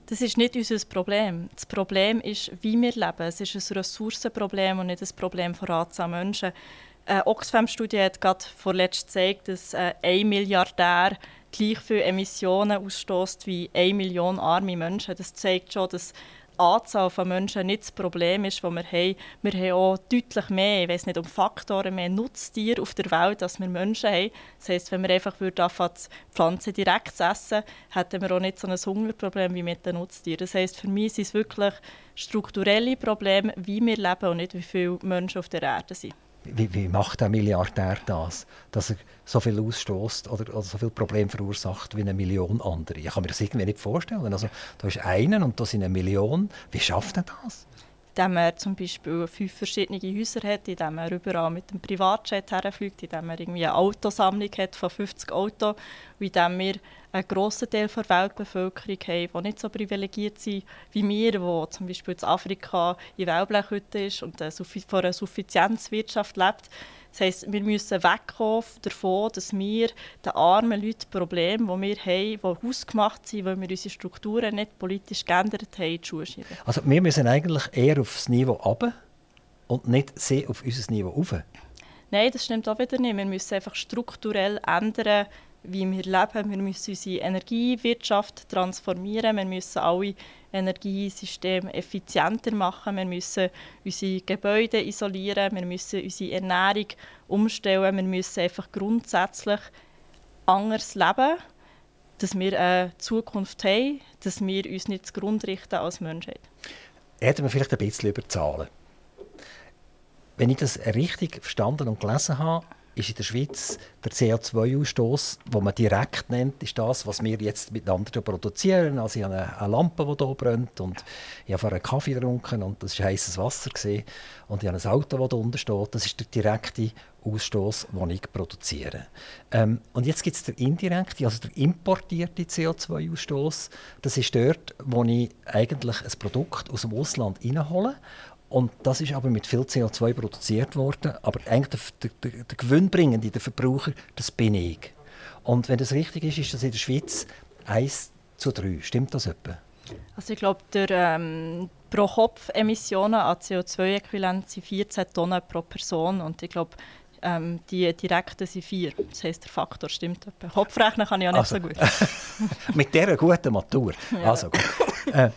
S3: Das ist nicht unser Problem. Das Problem ist, wie wir leben. Es ist ein Ressourcenproblem und nicht ein Problem von Anzahl Menschen. Eine Oxfam-Studie hat gerade vorletzt gezeigt, dass äh, ein Milliardär gleich viele Emissionen ausstößt wie eine Million arme Menschen. Das zeigt schon, dass Anzahl von Menschen nicht das Problem ist, das wir haben. Wir haben auch deutlich mehr, ich weiß nicht, um Faktoren mehr Nutztiere auf der Welt, als wir Menschen haben. Das heisst, wenn wir einfach anfangen, Pflanzen direkt zu essen, hätten wir auch nicht so ein Hungerproblem wie mit den Nutztieren. Das heisst, für mich sind es wirklich strukturelle Probleme, wie wir leben und nicht, wie viele Menschen auf der Erde sind
S2: wie, wie macht der Milliardär das, dass er so viel ausstößt oder, oder so viel Probleme verursacht wie eine Million andere? Ich kann mir das irgendwie nicht vorstellen. Also, da ist einer und da sind eine Million. Wie schafft er das?
S3: Indem er zum Beispiel fünf verschiedene Häuser hat, indem er überall mit dem Privatjet herfliegt, indem er irgendwie eine Autosammlung hat von 50 Autos und indem wir einen grossen Teil der Weltbevölkerung haben, die nicht so privilegiert sind wie wir, die zum Beispiel in Afrika in Wellblechhütte ist und von einer Suffizienzwirtschaft lebt. Das heisst, wir müssen wegkommen davon, dass wir den armen Leuten Probleme, die wir haben, die hausgemacht sind, weil wir unsere Strukturen nicht politisch geändert haben, die Schuhe schieben.
S2: Also wir müssen eigentlich eher auf das Niveau runter und nicht sehr auf unser Niveau rauf?
S3: Nein, das stimmt auch wieder nicht. Wir müssen einfach strukturell ändern, wie wir leben. Wir müssen unsere Energiewirtschaft transformieren. Wir müssen alle Energiesysteme effizienter machen. Wir müssen unsere Gebäude isolieren. Wir müssen unsere Ernährung umstellen. Wir müssen einfach grundsätzlich anders leben, dass wir eine Zukunft haben, dass wir uns nicht zugrunde richten als Menschheit.
S2: Reden wir vielleicht ein bisschen über Zahlen. wenn ich das richtig verstanden und gelesen habe, ist in der Schweiz der CO2-Ausstoß, den man direkt nennt, ist das, was wir jetzt miteinander produzieren. Also ich habe eine, Lampe, die hier brennt und ich habe einen Kaffee getrunken und das war heißes Wasser. Gewesen. Und ich habe ein Auto, das unten steht. Das ist der direkte Ausstoß, den ich produziere. Ähm, und jetzt gibt es den indirekten, also der importierte CO2-Ausstoß. Das ist dort, wo ich eigentlich ein Produkt aus dem Ausland reinhole und das ist aber mit viel CO2 produziert worden. Aber eigentlich der, der, der gewinnbringende, der Verbraucher, das bin ich. Und wenn das richtig ist, ist das in der Schweiz 1 zu 3. Stimmt das etwa?
S3: Also ich glaube, der ähm, pro Kopf Emissionen an CO2-Äquivalent sind 14 Tonnen pro Person und ich glaube, ähm, die direkten sind 4. Das heisst, der Faktor stimmt etwa. Kopfrechnen kann ich auch nicht
S2: also,
S3: so gut.
S2: mit dieser guten Matur. Ja. Also, gut. Äh,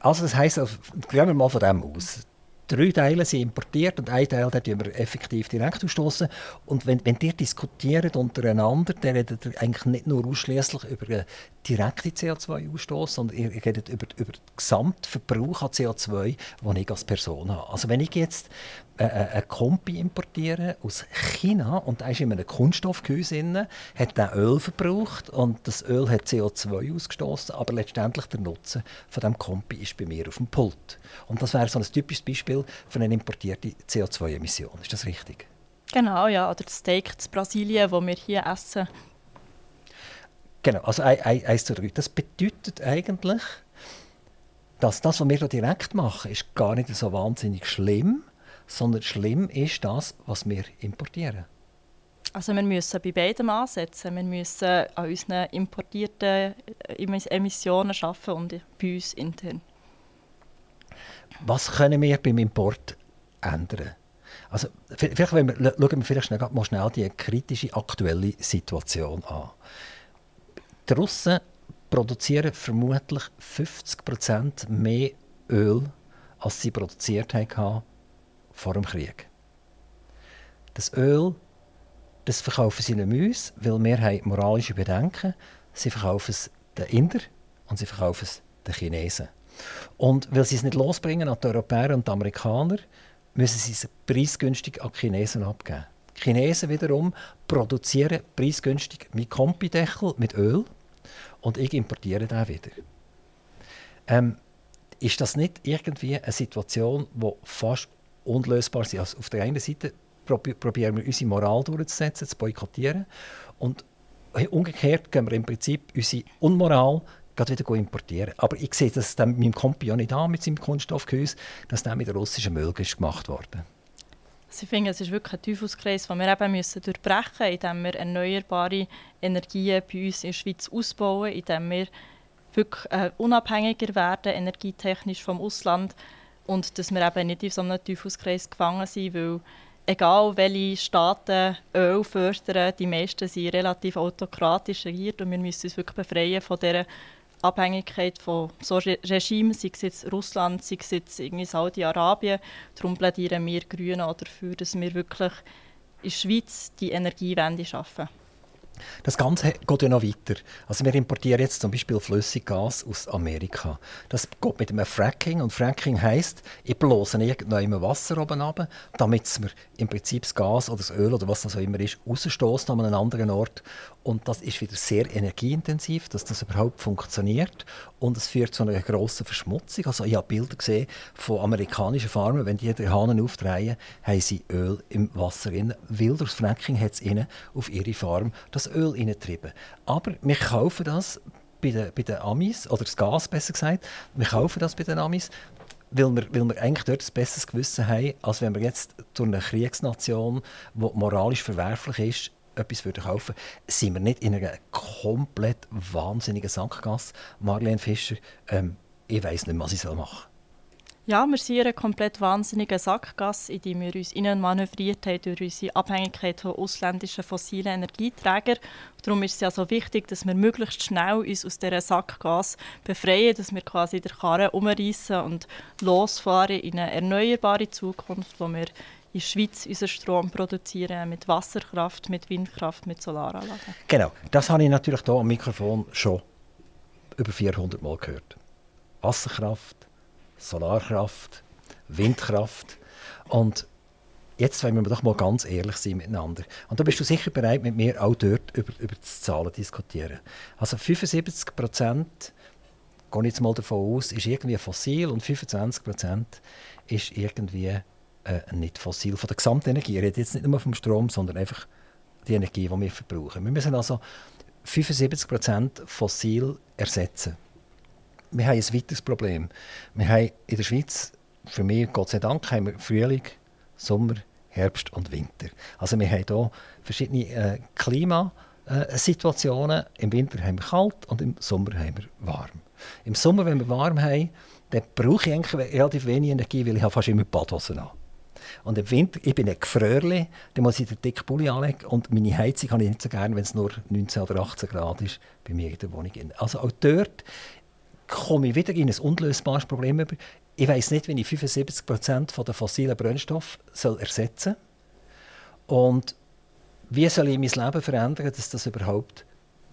S2: also das heisst, gehen wir mal von dem aus drei Teile sind importiert und ein Teil den wir effektiv direkt ausstoßen. Und wenn, wenn ihr diskutiert untereinander, dann redet ihr eigentlich nicht nur ausschließlich über den direkten CO2-Ausstoß, sondern ihr redet über, über den Gesamtverbrauch an CO2, den ich als Person habe. Also wenn ich jetzt äh, äh, ein Kompi importieren aus China und da ist in einem Kunststoffgehäuse hat der Öl verbraucht und das Öl hat CO2 ausgestoßen, aber letztendlich der Nutzen von dem Kompi ist bei mir auf dem Pult. Und das wäre so ein typisches Beispiel für eine importierte CO2-Emission. Ist das richtig?
S3: Genau, ja. Oder das Steak in Brasilien, das wir hier essen.
S2: Genau, also eins zu drei. Das bedeutet eigentlich, dass das, was wir hier direkt machen, ist gar nicht so wahnsinnig schlimm ist sondern schlimm ist das, was wir importieren.
S3: Also wir müssen bei beidem ansetzen. Wir müssen an unseren importierten äh, Emissionen arbeiten und bei uns intern.
S2: Was können wir beim Import ändern? Also, vielleicht wir, schauen wir vielleicht schnell, mal schnell die kritische aktuelle Situation an. Die Russen produzieren vermutlich 50% mehr Öl, als sie produziert haben vor dem Krieg. Das Öl, das verkaufen sie nicht uns, weil wir haben moralische Bedenken. Sie verkaufen es den Inder und sie verkaufen es den Chinesen. Und weil sie es nicht losbringen an die Europäer und die Amerikaner, müssen sie es preisgünstig an die Chinesen abgeben. Die Chinesen wiederum produzieren preisgünstig mit Kompideckel, mit Öl und ich importiere den wieder. Ähm, ist das nicht irgendwie eine Situation, die fast unlösbar sind. Also auf der einen Seite probieren wir unsere Moral durchzusetzen, zu boykottieren und umgekehrt gehen wir im Prinzip unsere Unmoral wieder importieren. Aber ich sehe das dann meinem auch nicht an mit seinem Kunststoffgehäuse, dass das mit der russischen Müll gemacht worden.
S3: Also ich finde, es ist wirklich ein Teufelskreis, den wir eben müssen durchbrechen müssen, indem wir erneuerbare Energien bei uns in der Schweiz ausbauen, indem wir wirklich äh, unabhängiger werden, energietechnisch vom Ausland und dass wir eben nicht in so einem Teufelskreis gefangen sind, weil egal welche Staaten Öl fördern, die meisten sind relativ autokratisch regiert und wir müssen uns wirklich befreien von dieser Abhängigkeit von so Regimes, sei es jetzt Russland, sei es jetzt irgendwie Saudi-Arabien. Darum plädieren wir Grünen auch dafür, dass wir wirklich in der Schweiz die Energiewende schaffen.
S2: Das Ganze geht ja noch weiter. Also wir importieren jetzt zum Beispiel Flüssiggas aus Amerika. Das geht mit einem Fracking und Fracking heisst, ich blose irgendwann Wasser oben runter, damit mir im Prinzip das Gas oder das Öl oder was das auch immer ist, rausstößt an einem anderen Ort. Und das ist wieder sehr energieintensiv, dass das überhaupt funktioniert. Und es führt zu einer grossen Verschmutzung. Also ich habe Bilder gesehen von amerikanischen Farmen, wenn die den Hahn aufdrehen, haben sie Öl im Wasser drin. Weil durchs Fracking hat es ihnen auf ihre Farm das Öl reingetrieben. Aber wir kaufen das bei den, bei den Amis, oder das Gas besser gesagt, wir kaufen das bei den Amis, weil wir, weil wir eigentlich dort ein besseres Gewissen haben, als wenn wir jetzt durch eine Kriegsnation, die moralisch verwerflich ist, etwas würden kaufen sind wir nicht in einer komplett wahnsinnigen Sackgasse. Marlene Fischer, ähm, ich weiß nicht, was ich machen soll.
S3: Ja, wir sind in einer komplett wahnsinnigen Sackgasse, in die wir uns manövriert haben durch unsere Abhängigkeit von ausländischen fossilen Energieträgern. Darum ist es ja so wichtig, dass wir möglichst schnell uns aus dieser Sackgasse befreien, dass wir quasi der Karre umreißen und losfahren in eine erneuerbare Zukunft, wo wir in der Schweiz unseren Strom produzieren mit Wasserkraft, mit Windkraft, mit Solaranlagen.
S2: Genau, das habe ich natürlich hier am Mikrofon schon über 400 Mal gehört. Wasserkraft, Solarkraft, Windkraft und jetzt wollen wir doch mal ganz ehrlich sein miteinander. Und da bist du sicher bereit, mit mir auch dort über, über die Zahlen zu diskutieren. Also 75 Prozent, gehe ich jetzt mal davon aus, ist irgendwie fossil und 25 Prozent ist irgendwie äh, nicht fossil. Von der Gesamtenergie, ich rede jetzt nicht nur vom Strom, sondern einfach die Energie, die wir verbrauchen. Wir müssen also 75 Prozent fossil ersetzen. Wir haben ein weiteres Problem. Wir haben in der Schweiz, für mich Gott sei Dank, haben wir Frühling, Sommer, Herbst und Winter. Also wir haben hier verschiedene äh, Klimasituationen. Im Winter haben wir kalt und im Sommer haben wir warm. Im Sommer, wenn wir warm haben, dann brauche ich eigentlich relativ wenig Energie, weil ich habe fast immer Badhose an. Und im Winter, ich bin ein Gefröhrli, dann muss ich den dicken Pulli anlegen und meine Heizung habe ich nicht so gerne, wenn es nur 19 oder 18 Grad ist bei mir in der Wohnung. Also auch dort komme ich wieder in ein unlösbares Problem. Ich weiß nicht, wie ich 75 Prozent der fossilen Brennstoffe ersetzen soll. Und wie soll ich mein Leben verändern, dass das überhaupt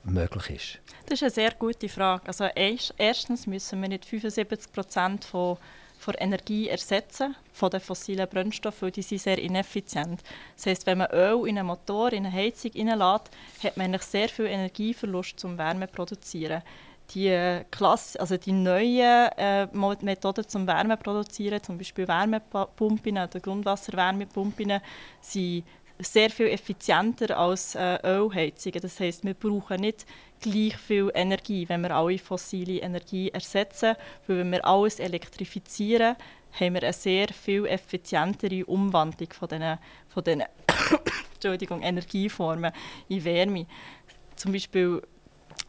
S2: möglich ist?
S3: Das ist eine sehr gute Frage. Also erstens müssen wir nicht 75 Prozent von von Energie ersetzen, von den fossilen Brennstoffen, weil die sind sehr ineffizient. Das heisst, wenn man Öl in einen Motor, in eine Heizung hineinlässt, hat man eigentlich sehr viel Energieverlust zum Wärme produzieren. Die, äh, Klasse, also die neuen äh, Methoden zum Wärme produzieren, zum Beispiel Wärmepumpen oder Grundwasserwärmepumpen, sind sehr viel effizienter als äh, Ölheizungen. Das heißt, wir brauchen nicht gleich viel Energie, wenn wir alle fossile Energie ersetzen. Weil wenn wir alles elektrifizieren, haben wir eine sehr viel effizientere Umwandlung von diesen, von diesen Entschuldigung, Energieformen in Wärme. Zum Beispiel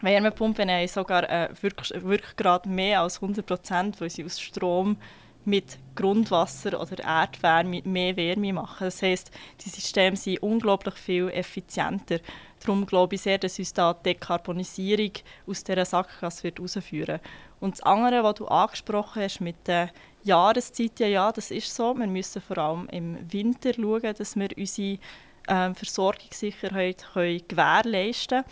S3: Wärmepumpen haben sogar äh, Wirkgrad mehr als 100 Prozent, weil sie aus Strom mit Grundwasser oder Erdwärme mehr Wärme machen. Das heißt, die Systeme sind unglaublich viel effizienter. Darum glaube ich sehr, dass uns da die Dekarbonisierung aus dieser Sackgasse wird herausführen Und das andere, was du angesprochen hast mit den Jahreszeiten, ja, das ist so. Wir müssen vor allem im Winter schauen, dass wir unsere ähm, Versorgungssicherheit können gewährleisten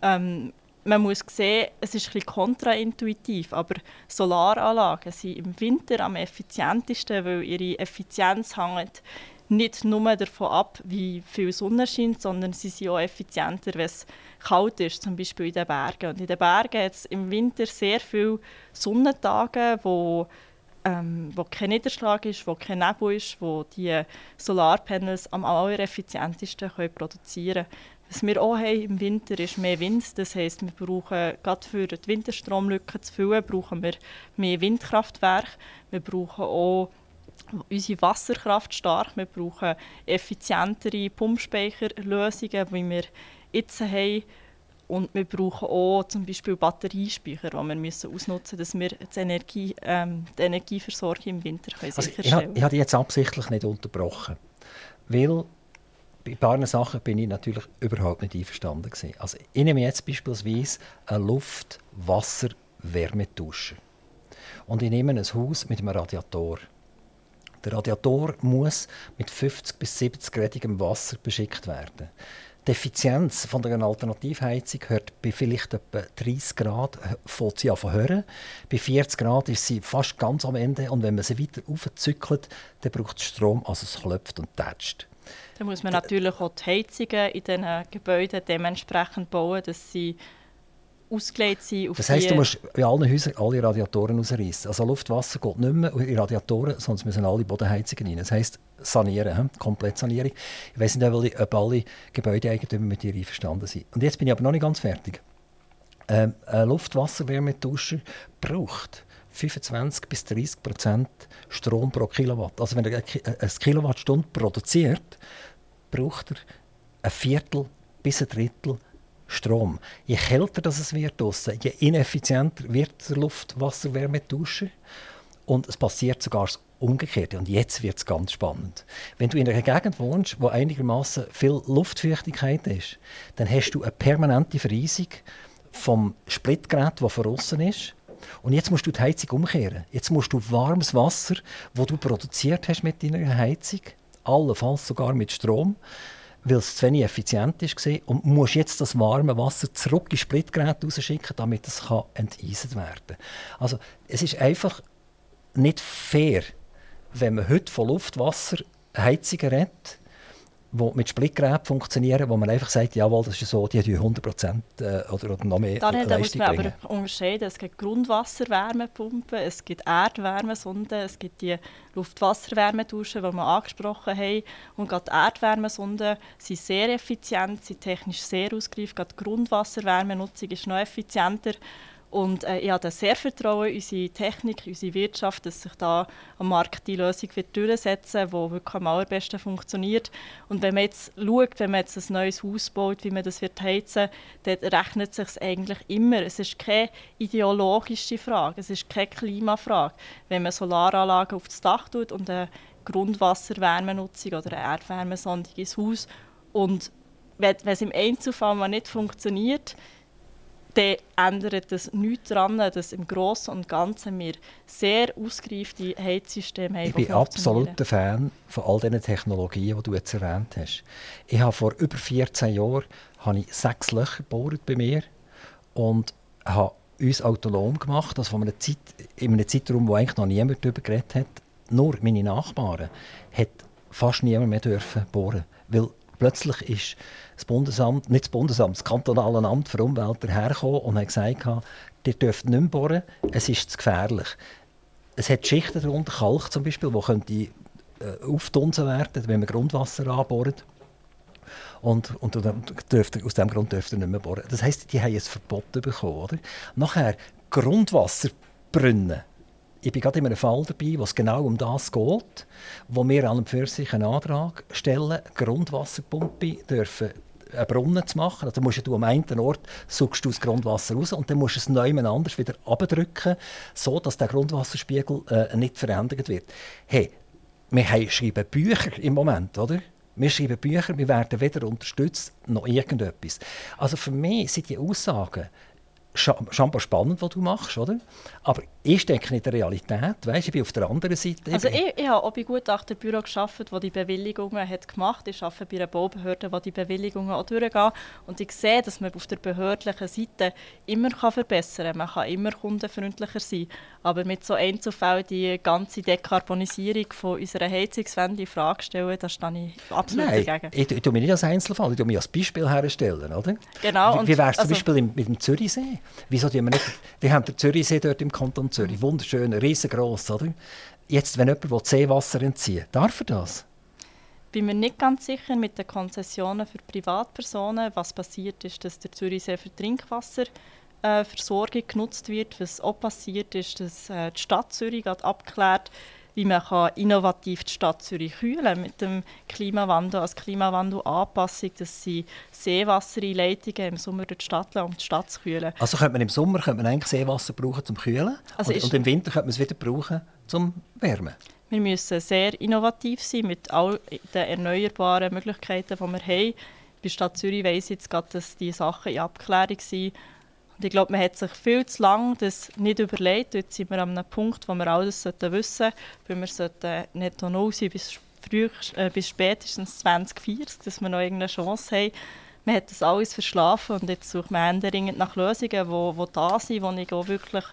S3: können. Ähm, man muss sehen, es ist ein kontraintuitiv, aber Solaranlagen sind im Winter am effizientesten, weil ihre Effizienz hängt nicht nur davon ab, wie viel Sonne scheint, sondern sie sind auch effizienter, wenn es kalt ist, zum Beispiel in den Bergen. Und in den Bergen hat es im Winter sehr viele Sonnentage, wo, ähm, wo kein Niederschlag ist, wo kein Nebel ist, wo die Solarpanels am allereffizientesten können produzieren können. Was wir auch haben im Winter ist mehr Wind. Das heisst, wir brauchen gerade für die Winterstromlücke zu füllen, brauchen wir mehr Windkraftwerke. Wir brauchen auch unsere Wasserkraft stark. Wir brauchen effizientere Pumpspeicherlösungen, wie wir jetzt haben. Und wir brauchen auch zum Beispiel Batteriespeicher, die wir müssen ausnutzen müssen, dass wir die, Energie, ähm, die Energieversorgung im Winter können also sicherstellen
S2: können. Ich, ich habe jetzt absichtlich nicht unterbrochen, weil bei ein paar Sachen bin ich natürlich überhaupt nicht einverstanden. Gewesen. Also ich nehme jetzt beispielsweise einen Luft-Wasser-Wärmetauscher. Und ich nehme ein Haus mit einem Radiator. Der Radiator muss mit 50 bis 70 Gradigem Wasser beschickt werden. Die Effizienz von einer Alternativheizung hört bei vielleicht etwa 30 Grad äh, fängt sie an hören. Bei 40 Grad ist sie fast ganz am Ende und wenn man sie weiter aufzückelt, dann braucht es Strom, also es klopft und tätscht.
S3: Da muss man natürlich auch die Heizungen in diesen Gebäuden dementsprechend bauen, dass sie ausgelegt sind.
S2: das heisst, du musst in allen Häusern alle Radiatoren ausreißen. Also Luft, Wasser geht nicht mehr in Radiatoren, sonst müssen alle Bodenheizungen rein. Das heisst, sanieren, komplett Sanierung. Ich weiß nicht, ob alle Gebäudeeigentümer mit dir einverstanden sind. Und jetzt bin ich aber noch nicht ganz fertig. Ähm, ein Luft-Wasser-Wärmetauscher braucht 25 bis 30 Prozent Strom pro Kilowatt. Also wenn er eine Kilowattstunde produziert, braucht er ein Viertel bis ein Drittel Strom. Je kälter das es wird draussen, je ineffizienter wird der Luft-Wasser-Wärmetauscher. Und es passiert sogar das Umgekehrte. Und jetzt wird es ganz spannend. Wenn du in einer Gegend wohnst, wo einigermaßen viel Luftfeuchtigkeit ist, dann hast du eine permanente Vereisung vom Splitgerät, das von außen ist. Und jetzt musst du die Heizung umkehren. Jetzt musst du warmes Wasser, das du produziert hast mit deiner Heizung, allenfalls sogar mit Strom, weil es zu wenig effizient ist und musst jetzt das warme Wasser zurück ins Splitgerät rausschicken, damit es kann enteisen werden kann. Also es ist einfach nicht fair, wenn man heute von Luftwasser Heizungen redet, die mit Splitgeräten funktionieren, wo man einfach sagt, jawohl, das ist so, die haben 100 Prozent äh, oder, oder noch mehr Leistung
S3: da muss man
S2: bringen.
S3: aber unterscheiden. Es gibt Grundwasserwärmepumpen, es gibt Erdwärmesonden, es gibt die Luft-Wasser-Wärmeduschen, die wir angesprochen haben. Und gerade die Erdwärmesonden sind sehr effizient, sind technisch sehr ausgereift. Gerade die Grundwasserwärmenutzung ist noch effizienter. Und äh, ich habe sehr Vertrauen in unsere Technik, in unsere Wirtschaft, dass sich da am Markt die Lösung wird durchsetzen wird, die wirklich am allerbesten funktioniert. Und wenn man jetzt schaut, wenn man jetzt ein neues Haus baut, wie man das wird heizen wird, dann rechnet es sich eigentlich immer. Es ist keine ideologische Frage, es ist keine Klimafrage. Wenn man Solaranlagen auf das Dach tut und eine Grundwasserwärmenutzung oder eine Erdwärmesondung ins Haus und wenn es im Einzelfall mal nicht funktioniert, dann ändert das nichts daran, dass im Großen und Ganzen wir sehr ausgereifte Heizsysteme haben.
S2: Ich bin absoluter Fan von all diesen Technologien, die du jetzt erwähnt hast. Ich habe vor über 14 Jahren habe ich sechs Löcher gebaut bei mir und habe uns autonom gemacht, also von einer Zeit, in einem Zeitraum, wo eigentlich noch niemand darüber geredet hat. Nur meine Nachbarn hat fast niemand mehr dürfen bohren, weil plötzlich ist das Bundesamt, nicht das Bundesamt, das kantonale Amt für Umwelt hergekommen und hat gesagt, ihr dürft nicht mehr bohren, es ist zu gefährlich. Es hat Schichten darunter, Kalk zum Beispiel, die könnte äh, auftunsen werden, wenn man Grundwasser anbohrt. Und, und dürft, aus diesem Grund dürft ihr nicht mehr bohren. Das heisst, die haben ein Verbot bekommen. Oder? Nachher Grundwasserbrunnen ich bin gerade in einem Fall dabei, wo es genau um das geht, wo wir an und für sich einen Antrag stellen, Grundwasserpumpe dürfen einen Brunnen zu machen. Also musst du am einen Ort suchst du das Grundwasser raus und dann musst du es neu anders wieder abdrücken, so dass der Grundwasserspiegel äh, nicht verändert wird. Hey, wir haben, schreiben Bücher im Moment, oder? Wir schreiben Bücher, wir werden weder unterstützt noch irgendetwas. Also für mich sind die Aussagen scheinbar spannend, was du machst, oder? Aber ich stecke in der Realität, weißt, ich bin auf der anderen Seite.
S3: Also ich, ich habe auch bei Gutachterbüro gearbeitet, das die Bewilligungen hat gemacht hat. Ich arbeite bei einer Baubehörde, wo die Bewilligungen auch durchgehen. Und ich sehe, dass man auf der behördlichen Seite immer verbessern kann. Man kann immer kundenfreundlicher sein. Aber mit so Einzelfällen die ganze Dekarbonisierung von unserer Heizungswende in Frage stellen, da stehe ich absolut
S2: Nein,
S3: dagegen.
S2: Ich, ich tue mich nicht als Einzelfall, ich tue mich als Beispiel herstellen, oder?
S3: Genau.
S2: Wie, wie wäre es zum also, Beispiel mit dem Zürichsee? Wieso wir nicht, wir haben den Zürichsee dort im Kanton Zürich, wunderschön, riesengroß, oder? Jetzt, wenn jemand Seewasser entziehen darf er das?
S3: bin mir nicht ganz sicher mit den Konzessionen für Privatpersonen. Was passiert ist, dass der Zürichsee für Trinkwasserversorgung äh, genutzt wird. Was auch passiert ist, dass äh, die Stadt Zürich abklärt, wie man kann innovativ die Stadt Zürich kühlen mit dem Klimawandel als Klimawandelanpassung, dass sie Seewassereinleitungen im Sommer durch die Stadt um die Stadt zu kühlen.
S2: Also könnte man im Sommer könnte man eigentlich Seewasser brauchen zum Kühlen also und, und, im Winter könnte man es wieder brauchen zum Wärmen.
S3: Wir müssen sehr innovativ sein mit all den erneuerbaren Möglichkeiten, die wir haben. Bei Stadt Zürich weiss ich jetzt gerade, dass diese Sachen in Abklärung sind und ich glaube, man hat sich viel zu lange das nicht überlegt. Jetzt sind wir an einem Punkt, wo wir alles wissen sollten, weil wir sollten netto null sein bis, früh, äh, bis spätestens 2040, dass wir noch irgendeine Chance haben. Man hat das alles verschlafen und jetzt sucht man dringend nach Lösungen, die, die da sind, die ich auch wirklich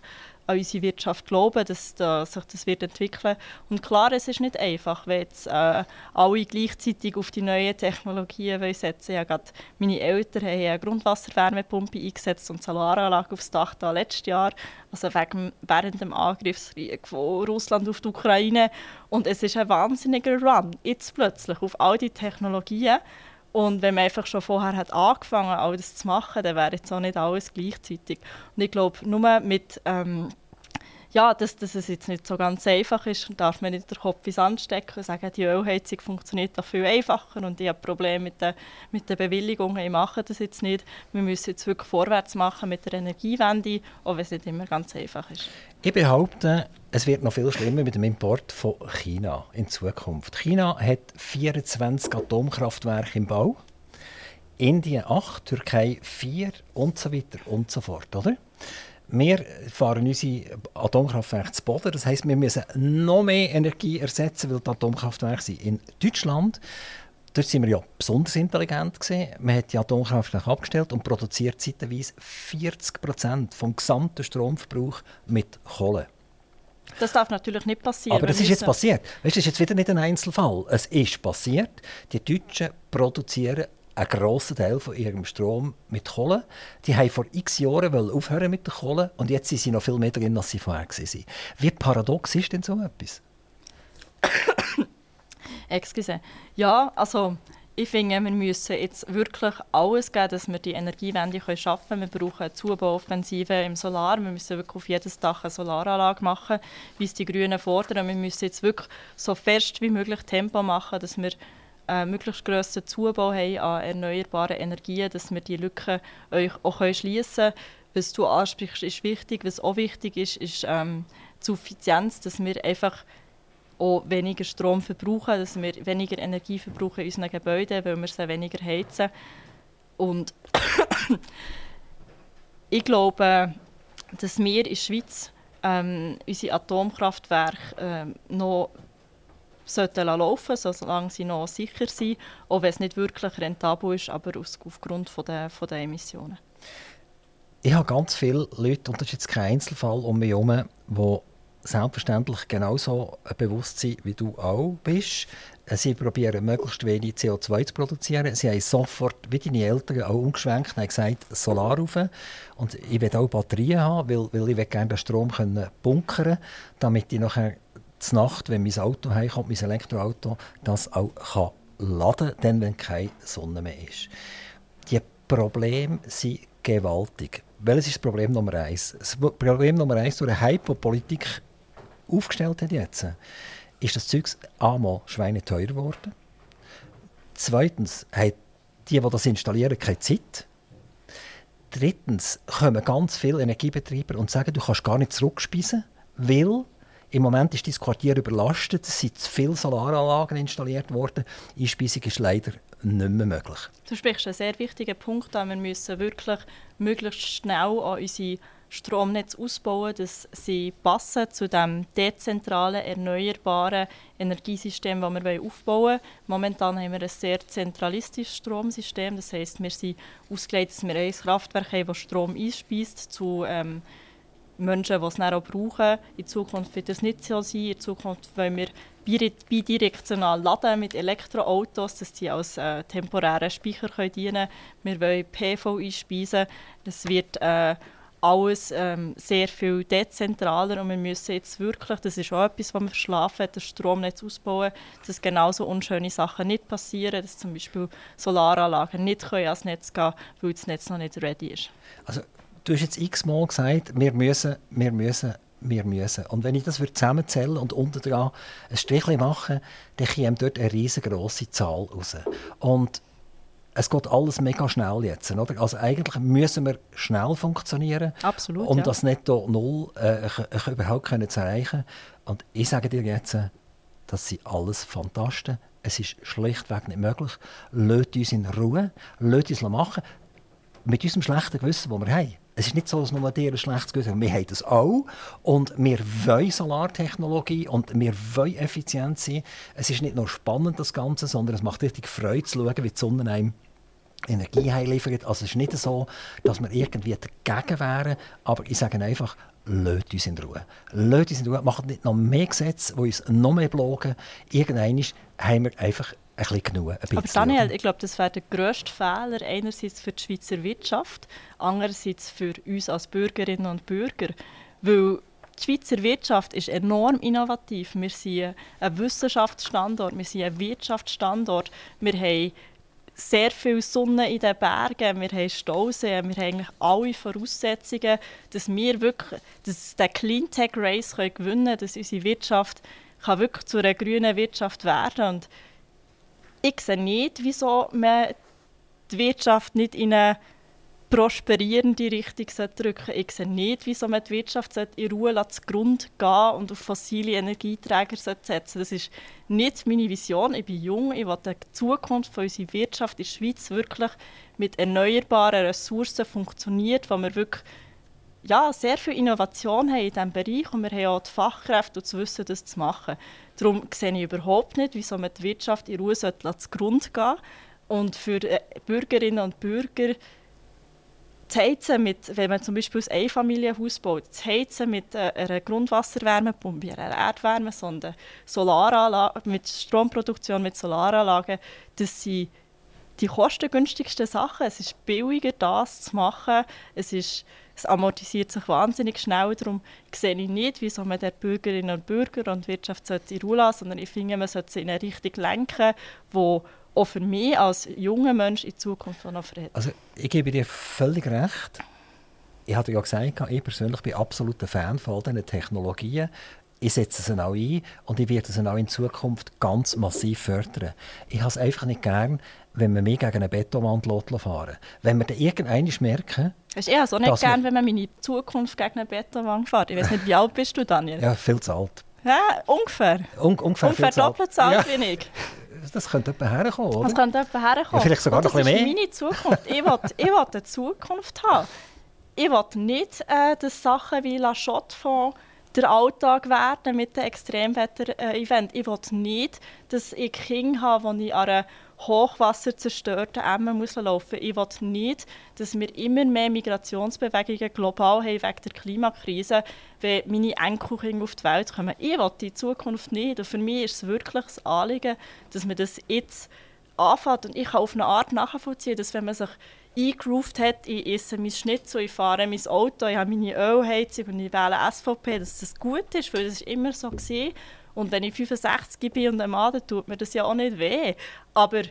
S3: an unsere Wirtschaft glauben, dass da sich das wird entwickeln Und klar, es ist nicht einfach, wenn jetzt äh, alle gleichzeitig auf die neuen Technologien wollen setzen ja, gerade Meine Eltern haben eine Grundwasserwärmepumpe eingesetzt und Solaranlage aufs Dach da letztes Jahr, also wegen, während dem Angriffskrieg von Russland auf die Ukraine. Und es ist ein wahnsinniger Run, jetzt plötzlich, auf all die Technologien. Und wenn man einfach schon vorher hat angefangen hat, all das zu machen, dann wäre jetzt auch nicht alles gleichzeitig. Und ich glaube, nur mit, ähm, ja, dass, dass es jetzt nicht so ganz einfach ist, darf man nicht den Kopf ins Sand stecken und sagen, die Ölheizung funktioniert doch viel einfacher und ich habe Probleme mit den, mit den Bewilligungen, ich mache das jetzt nicht. Wir müssen jetzt wirklich vorwärts machen mit der Energiewende, auch wenn es nicht immer ganz einfach ist.
S2: Ich behaupte, es wird noch viel schlimmer mit dem Import von China in Zukunft. China hat 24 Atomkraftwerke im Bau, Indien 8, Türkei 4 und so weiter und so fort, oder? Wir fahren unsere Atomkraftwerke zu Boden. Das heisst, wir müssen noch mehr Energie ersetzen, weil die Atomkraftwerke sind. In Deutschland dort sind wir ja besonders intelligent gewesen. Man hat die Atomkraftwerke abgestellt und produziert zeitweise 40 Prozent vom gesamten Stromverbrauch mit Kohle.
S3: Das darf natürlich nicht passieren.
S2: Aber das ist jetzt passiert. Weißt, das ist jetzt wieder nicht ein Einzelfall. Es ist passiert. Die Deutschen produzieren einen grossen Teil von ihrem Strom mit Kohle. Die haben vor x Jahren aufhören mit der Kohle und jetzt sind sie noch viel mehr drin, als sie vorher waren. Wie paradox ist denn so etwas?
S3: Excuse. Ja, also ich finde, wir müssen jetzt wirklich alles geben, dass wir die Energiewende schaffen können. Wir brauchen eine Zubauoffensive im Solar. Wir müssen wirklich auf jedes Dach eine Solaranlage machen, wie es die Grünen fordern. Wir müssen jetzt wirklich so fest wie möglich Tempo machen, dass wir einen möglichst grossen Zubau haben an erneuerbaren Energien, dass wir die Lücken auch schließen können. Was du ansprichst, ist wichtig. Was auch wichtig ist, ist ähm, die Suffizienz, dass wir einfach auch weniger Strom verbrauchen, dass wir weniger Energie verbrauchen in unseren Gebäuden, weil wir sie weniger heizen. Und ich glaube, dass wir in der Schweiz ähm, unsere Atomkraftwerke ähm, noch sollten laufen, solange sie noch sicher sind, auch wenn es nicht wirklich rentabel ist, aber aufgrund von der, von der Emissionen.
S2: Ich habe ganz viele Leute, und das ist jetzt kein Einzelfall, um mich herum, die selbstverständlich genauso bewusst sind, wie du auch bist. Sie probieren möglichst wenig CO2 zu produzieren. Sie haben sofort, wie deine Eltern, auch umgeschwenkt und gesagt, Solar rauf. Und ich will auch Batterien haben, weil, weil ich gerne den Strom können bunkern damit ich nachher Nacht, wenn mein Auto heimkommt, mein Elektroauto, das auch kann laden kann, dann, wenn keine Sonne mehr ist. Die Probleme sind gewaltig. Welches ist das Problem Nummer eins? Das Problem Nummer eins durch den Hype, den Politik aufgestellt hat jetzt, ist das Zeug einmal schweineteuer geworden. Zweitens haben die, die das installieren, keine Zeit. Drittens kommen ganz viele Energiebetreiber und sagen, du kannst gar nicht zurückspeisen, weil im Moment ist das Quartier überlastet, es sind zu viele Solaranlagen installiert worden. Einspeisung ist leider nicht mehr möglich.
S3: Du sprichst einen sehr wichtigen Punkt an. Wir müssen wirklich möglichst schnell an unsere Stromnetz ausbauen, dass sie passen zu dem dezentralen, erneuerbaren Energiesystem, das wir aufbauen wollen. Momentan haben wir ein sehr zentralistisches Stromsystem. Das heißt, wir sind ausgelegt, dass wir ein Kraftwerk haben, das Strom einspeist zu ähm, Menschen, die es dann auch brauchen. In Zukunft wird das nicht so sein. In Zukunft wollen wir bidirektional laden mit Elektroautos, dass die als äh, temporären Speicher können dienen können. Wir wollen PV einspeisen. Das wird äh, alles ähm, sehr viel dezentraler und wir müssen jetzt wirklich, das ist auch etwas, was wir verschlafen, das Stromnetz ausbauen, dass genauso unschöne Sachen nicht passieren, dass zum Beispiel Solaranlagen nicht können ans Netz gehen weil das Netz noch nicht ready ist.
S2: Also, du hast jetzt x-mal gesagt, wir müssen, wir müssen, wir müssen. Und wenn ich das zusammenzähle und unten dran ein Strichchen mache, dann kommt dort eine riesengroße Zahl raus. Und es geht alles mega schnell jetzt. Oder? Also eigentlich müssen wir schnell funktionieren,
S3: Absolut,
S2: um
S3: ja.
S2: das Netto Null äh, überhaupt können zu erreichen. Und ich sage dir jetzt, das sind alles Fantasten. Es ist schlichtweg nicht möglich. Lasst uns in Ruhe, lasst uns machen. Mit unserem schlechten Gewissen, das wir haben. Es ist nicht so, dass nur dir ein schlechtes Gewissen haben. Wir haben das auch. Und wir wollen Solartechnologie und wir wollen effizient sein. Es ist nicht nur spannend, das Ganze, sondern es macht richtig Freude zu schauen, wie die Sonne einem Energie liefert. Also es ist nicht so, dass wir irgendwie dagegen wären, aber ich sage einfach, lasst uns in Ruhe. Lasst uns in Ruhe, macht nicht noch mehr Gesetze, die uns noch mehr blogen. Irgendwann haben wir einfach ein bisschen genug. Ein bisschen,
S3: aber Daniel, ich glaube, das wäre der grösste Fehler, einerseits für die Schweizer Wirtschaft, andererseits für uns als Bürgerinnen und Bürger, weil die Schweizer Wirtschaft ist enorm innovativ. Wir sind ein Wissenschaftsstandort, wir sind ein Wirtschaftsstandort, wir haben sehr viel Sonne in den Bergen, wir haben Stauseen, wir haben eigentlich alle Voraussetzungen, dass wir wirklich dass den Cleantech Race gewinnen können, dass unsere Wirtschaft kann wirklich zu einer grünen Wirtschaft werden kann. Ich sehe nicht, wieso man die Wirtschaft nicht in eine prosperierende Richtung drücken Ich sehe nicht, wieso man die Wirtschaft in Ruhe zugrunde gehen und auf fossile Energieträger setzen Das ist nicht meine Vision. Ich bin jung, ich will die Zukunft unserer Wirtschaft in der Schweiz wirklich mit erneuerbaren Ressourcen funktioniert, wo wir wirklich ja, sehr viel Innovation haben in diesem Bereich und wir haben auch die Fachkräfte und das Wissen, das zu machen. Darum sehe ich überhaupt nicht, wieso man die Wirtschaft in Ruhe zugrunde gehen sollte. Und für äh, Bürgerinnen und Bürger das Heizen mit, wenn man zum Beispiel ein Einfamilienhaus baut, das Heizen mit äh, einer Grundwasserwärmepumpe, einer Erdwärmesonde, Solaranlagen, mit Stromproduktion mit Solaranlagen, das sind die kostengünstigsten Sachen. Es ist billiger, das zu machen. Es, ist, es amortisiert sich wahnsinnig schnell. Darum sehe ich nicht, wieso man der Bürgerinnen und Bürger und Wirtschaft in Ruhe lassen sondern ich finde, man sollte sie in eine Richtung lenken, die auch für mich als junger Mensch in Zukunft noch verhält.
S2: Also ich gebe dir völlig recht. Ich hatte ja gesagt, ich persönlich bin absoluter Fan von all diesen Technologien. Ich setze sie auch ein und ich werde sie auch in Zukunft ganz massiv fördern. Ich habe es einfach nicht gern, wenn man mich gegen eine Betonwand fahren Wenn wir dann irgendwann merken...
S3: Ich habe es auch nicht gern, wenn man meine Zukunft gegen eine Betonwand fährt. Ich weiß nicht, wie alt bist du, Daniel?
S2: Ja, viel zu alt.
S3: Ja, ungefähr.
S2: Un ungefähr
S3: ungefähr doppelt so alt ja. wie ich.
S2: Das könnte jemand herkommen, oder?
S3: Das könnte jemand herkommen. Ja,
S2: vielleicht sogar noch ein bisschen
S3: mehr. Das ist meine Zukunft. Ich will, ich will eine Zukunft haben. Ich will nicht, äh, dass Sachen wie La Chotte von der Alltag werden mit den Extremwetter-Events. Ich will nicht, dass ich Kinder habe, die ich an einer hochwasserzerstörten Emme muss laufen Ich will nicht, dass wir immer mehr Migrationsbewegungen global haben wegen der Klimakrise, wenn meine Enkelkinder auf die Welt kommen. Ich will die Zukunft nicht. Und für mich ist es wirklich das Anliegen, dass man das jetzt anfängt. Und ich kann auf eine Art nachvollziehen, dass wenn man sich eingegroovt hat, ich esse mein Schnitzel, ich fahre mein Auto, ich habe meine Ölheizung und ich wähle SVP, dass das gut ist, weil das ist immer so gewesen. Und wenn ich 65 bin und ein Mann, dann tut mir das ja auch nicht weh. Aber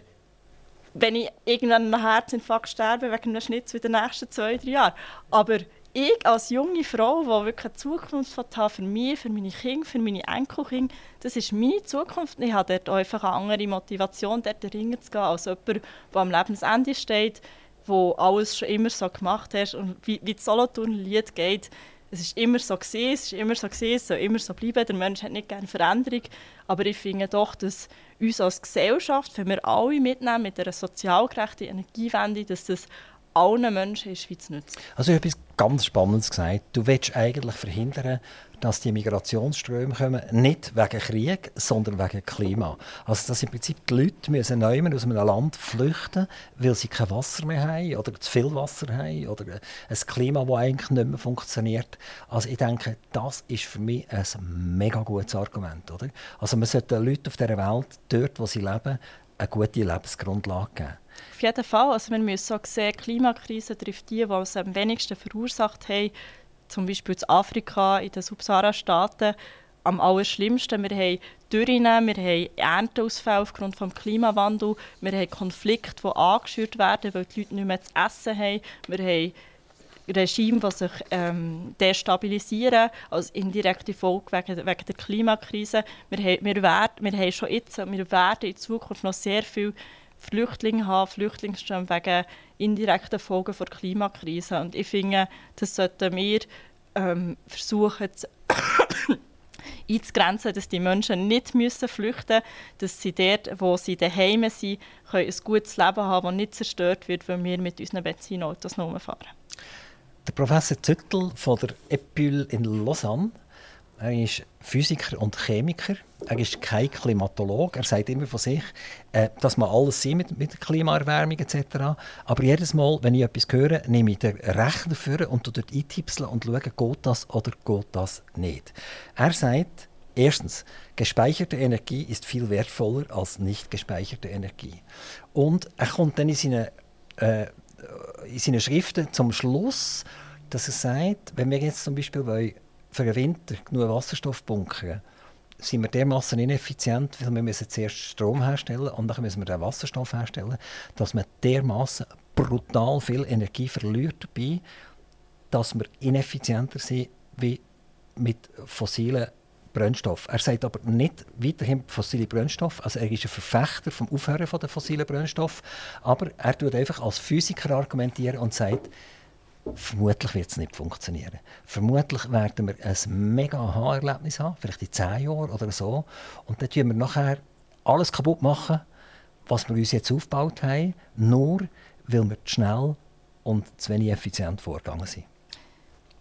S3: wenn ich irgendwann einen Herzinfarkt sterbe wegen einem Schnitzel in den nächsten zwei, drei Jahren. Aber ich als junge Frau, die wirklich eine Zukunft hat für mich, für meine Kinder, für meine Enkelkinder, das ist meine Zukunft. Ich habe dort einfach eine andere Motivation, dort ringen zu gehen, als jemand, der am Lebensende steht, wo alles schon immer so gemacht hat. Und wie, wie das Solothurn-Lied geht, es ist immer so gewesen, es ist immer so gewesen, es soll immer so bleiben. Der Mensch hat nicht gerne Veränderung, aber ich finde doch, dass uns als Gesellschaft, wenn wir alle mitnehmen mit einer sozial gerechten Energiewende, dass das allen Menschen in der Schweiz nützt.
S2: Also ich habe etwas ganz Spannendes gesagt. Du willst eigentlich verhindern, dass die Migrationsströme kommen, nicht wegen Krieg, sondern wegen Klima. Also dass im Prinzip die Leute müssen aus einem Land flüchten, weil sie kein Wasser mehr haben oder zu viel Wasser haben oder ein Klima, das eigentlich nicht mehr funktioniert. Also ich denke, das ist für mich ein mega gutes Argument. Oder? Also man sollte den Leuten auf dieser Welt, dort wo sie leben, eine gute Lebensgrundlage geben.
S3: Auf jeden Fall. Also wir müssen auch sehen, die Klimakrise trifft die, die es am wenigsten verursacht haben. Zum Beispiel in Afrika, in den Subsahara-Staaten. Am allerschlimmsten. Wir haben Dürren, wir haben Ernteausfälle aufgrund des Klimawandels, wir haben Konflikte, die angeschürt werden, weil die Leute nicht mehr zu essen haben. Wir haben Regime, die sich ähm, destabilisieren, als indirekte Folge wegen, wegen der Klimakrise. Wir, wir, werden, wir haben schon jetzt, wir werden in Zukunft noch sehr viel Flüchtlinge haben, Flüchtlingsströme wegen indirekten Folgen der Klimakrise. Und ich finde, das sollten wir ähm, versuchen zu einzugrenzen, dass die Menschen nicht müssen flüchten müssen, dass sie dort, wo sie daheim sind, können ein gutes Leben haben, das nicht zerstört wird, wenn wir mit unseren Benzinautos fahren.
S2: Der Professor Züttel von der EPUL in Lausanne er ist Physiker und Chemiker. Er ist kein Klimatologe. Er sagt immer von sich, äh, dass man alles sieht mit, mit Klimaerwärmung etc. Aber jedes Mal, wenn ich etwas höre, nehme ich den Rechner vor und dort eintipseln und schaue, geht das oder geht das nicht. Er sagt, erstens, gespeicherte Energie ist viel wertvoller als nicht gespeicherte Energie. Und er kommt dann in seinen, äh, in seinen Schriften zum Schluss, dass er sagt, wenn wir jetzt zum Beispiel wollen, für den Winter genug Wasserstoff bunkern, sind wir dermaßen ineffizient, weil wir müssen zuerst Strom herstellen und dann müssen wir den Wasserstoff herstellen, dass man dermaßen brutal viel Energie verliert dabei, dass wir ineffizienter sind wie mit fossilen Brennstoff. Er sagt aber nicht weiterhin fossile Brennstoff. Also er ist ein Verfechter vom Aufhören von den fossilen Brennstoff. Aber er tut einfach als Physiker argumentieren und sagt, Vermutlich wird es nicht funktionieren. Vermutlich werden wir ein mega Aha-Erlebnis haben, vielleicht in zehn Jahren oder so. Und dann tun wir nachher alles kaputt machen, was wir uns jetzt aufgebaut haben, nur weil wir zu schnell und zu wenig effizient vorgegangen sind.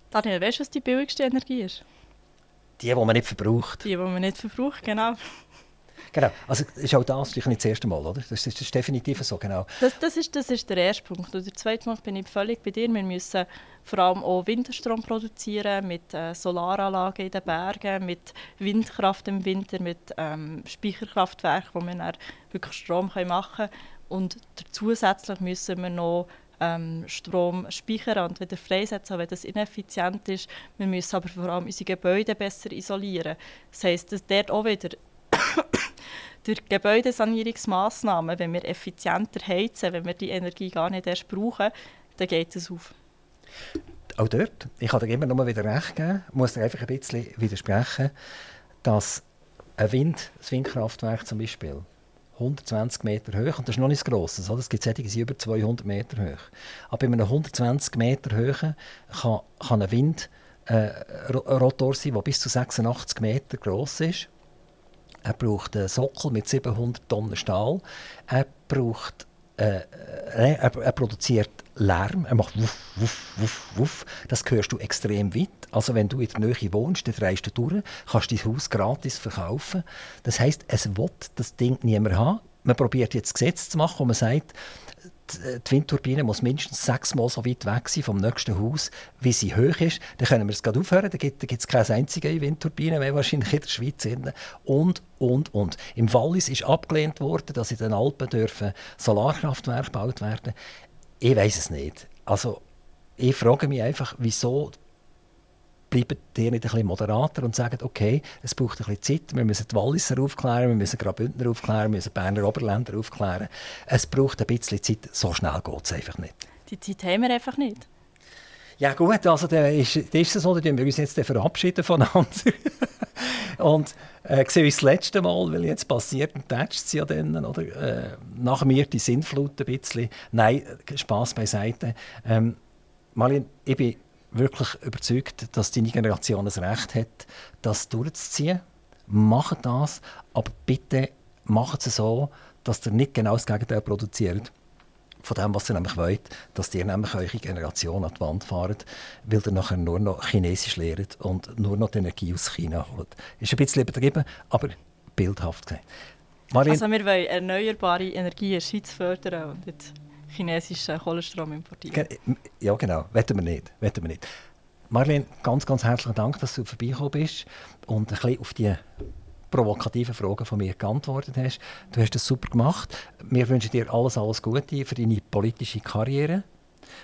S3: Daniel, weißt du, was die billigste Energie ist?
S2: Die, die man nicht verbraucht.
S3: Die, die man nicht verbraucht, genau.
S2: Genau, also ist auch das nicht das erste Mal, oder? Das ist, das ist definitiv so, genau.
S3: Das, das, ist, das ist der erste Punkt. Und der zweite Punkt bin ich völlig bei dir. Wir müssen vor allem auch Winterstrom produzieren mit äh, Solaranlagen in den Bergen, mit Windkraft im Winter, mit ähm, Speicherkraftwerken, wo wir dann wirklich Strom können machen können. Und zusätzlich müssen wir noch ähm, Strom speichern und wieder freisetzen, wenn das ineffizient ist. Wir müssen aber vor allem unsere Gebäude besser isolieren. Das heisst, dass dort auch wieder durch Gebäudesanierungsmaßnahmen, wenn wir effizienter heizen, wenn wir die Energie gar nicht erst brauchen, dann geht es auf.
S2: Auch dort, ich kann dir immer mal wieder recht geben, muss dir einfach ein bisschen widersprechen, dass ein Wind, ein Windkraftwerk zum Beispiel, 120 Meter hoch, und das ist noch nicht gross, also es gibt solche, die über 200 Meter hoch. Aber bei einem 120 Meter hohen kann, kann ein Wind äh, sein, der bis zu 86 Meter groß ist er braucht einen Sockel mit 700 Tonnen Stahl. Er braucht äh, äh, er, er, produziert Lärm, er macht wuff, wuff, wuff, wuff. Das hörst du extrem weit. Also wenn du in der Nähe wohnst, dann drehst du durch, kannst dein Haus gratis verkaufen. Das heißt, es will das Ding niemand haben. Man probiert jetzt Gesetz zu machen, wo man sagt, die Windturbine muss mindestens sechsmal so weit weg sein vom nächsten Haus, wie sie hoch ist. Dann können wir es gerade aufhören. Da gibt es keine einzige Windturbine mehr wahrscheinlich in der Schweiz. Und, und, und. Im Wallis ist abgelehnt worden, dass in den Alpen dürfen Solarkraftwerke gebaut werden. Ich weiß es nicht. Also ich frage mich einfach, wieso bleiben die nicht ein bisschen moderater und sagen, okay, es braucht ein bisschen Zeit, wir müssen die Walliser aufklären, wir müssen Graubündner aufklären, wir müssen Berner Oberländer aufklären. Es braucht ein bisschen Zeit, so schnell geht es einfach nicht.
S3: Die Zeit haben wir einfach nicht.
S2: Ja gut, also dann ist, dann ist es so, dann wir uns jetzt verabschieden voneinander. und äh, sehen uns das letzte Mal, weil jetzt passiert, und tätscht es ja dann, oder? Äh, nach mir die Sinnflut ein bisschen. Nein, Spass beiseite. Ähm, Marlene, ich bin wirklich überzeugt, dass deine Generation das Recht hat, das durchzuziehen. Macht das, aber bitte macht es so, dass ihr nicht genau das Gegenteil produziert von dem, was ihr nämlich wollt, dass ihr nämlich eure Generation an die Wand fahrt, weil ihr nachher nur noch Chinesisch lehrt und nur noch die Energie aus China holt. Ist ein bisschen übertrieben, aber bildhaft gesagt.
S3: also wir wollen erneuerbare Energie in der Schweiz fördern und nicht chinesischen Kohlenstrom importieren.
S2: Ja, genau. Wetten wir nicht. Wetten wir nicht. Marlene, ganz, ganz herzlichen Dank, dass du vorbeigekommen bist und ein bisschen auf die provokativen Fragen von mir geantwortet hast. Du hast das super gemacht. Wir wünschen dir alles, alles Gute für deine politische Karriere.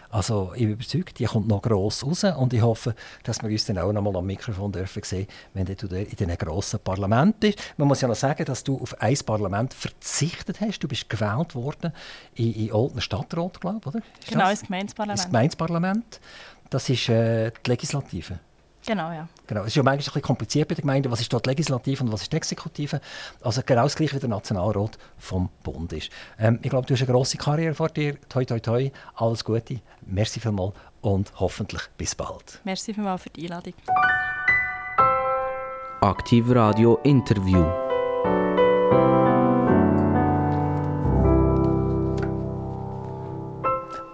S2: Also ich bin überzeugt, die kommt noch gross raus und ich hoffe, dass wir uns dann auch noch mal am Mikrofon dürfen sehen, wenn du in diesem grossen Parlament bist. Man muss ja noch sagen, dass du auf ein Parlament verzichtet hast. Du bist gewählt worden in, in Olten Stadtrat, glaube ich, oder?
S3: Ist genau, das? ins Gemeindeparlament.
S2: Das Gemeindeparlament. Das ist äh, die Legislative.
S3: Genau, ja.
S2: Genau. Es ist ja manchmal ein bisschen kompliziert bei der Gemeinde, was ist dort Legislative und was ist die Exekutive. Also genau das gleiche wie der Nationalrat vom Bund ist. Ähm, ich glaube, du hast eine grosse Karriere vor dir. Toi, toi, toi. Alles Gute. Merci vielmals und hoffentlich bis bald.
S3: Merci vielmals für die Einladung.
S1: Aktiv Radio Interview.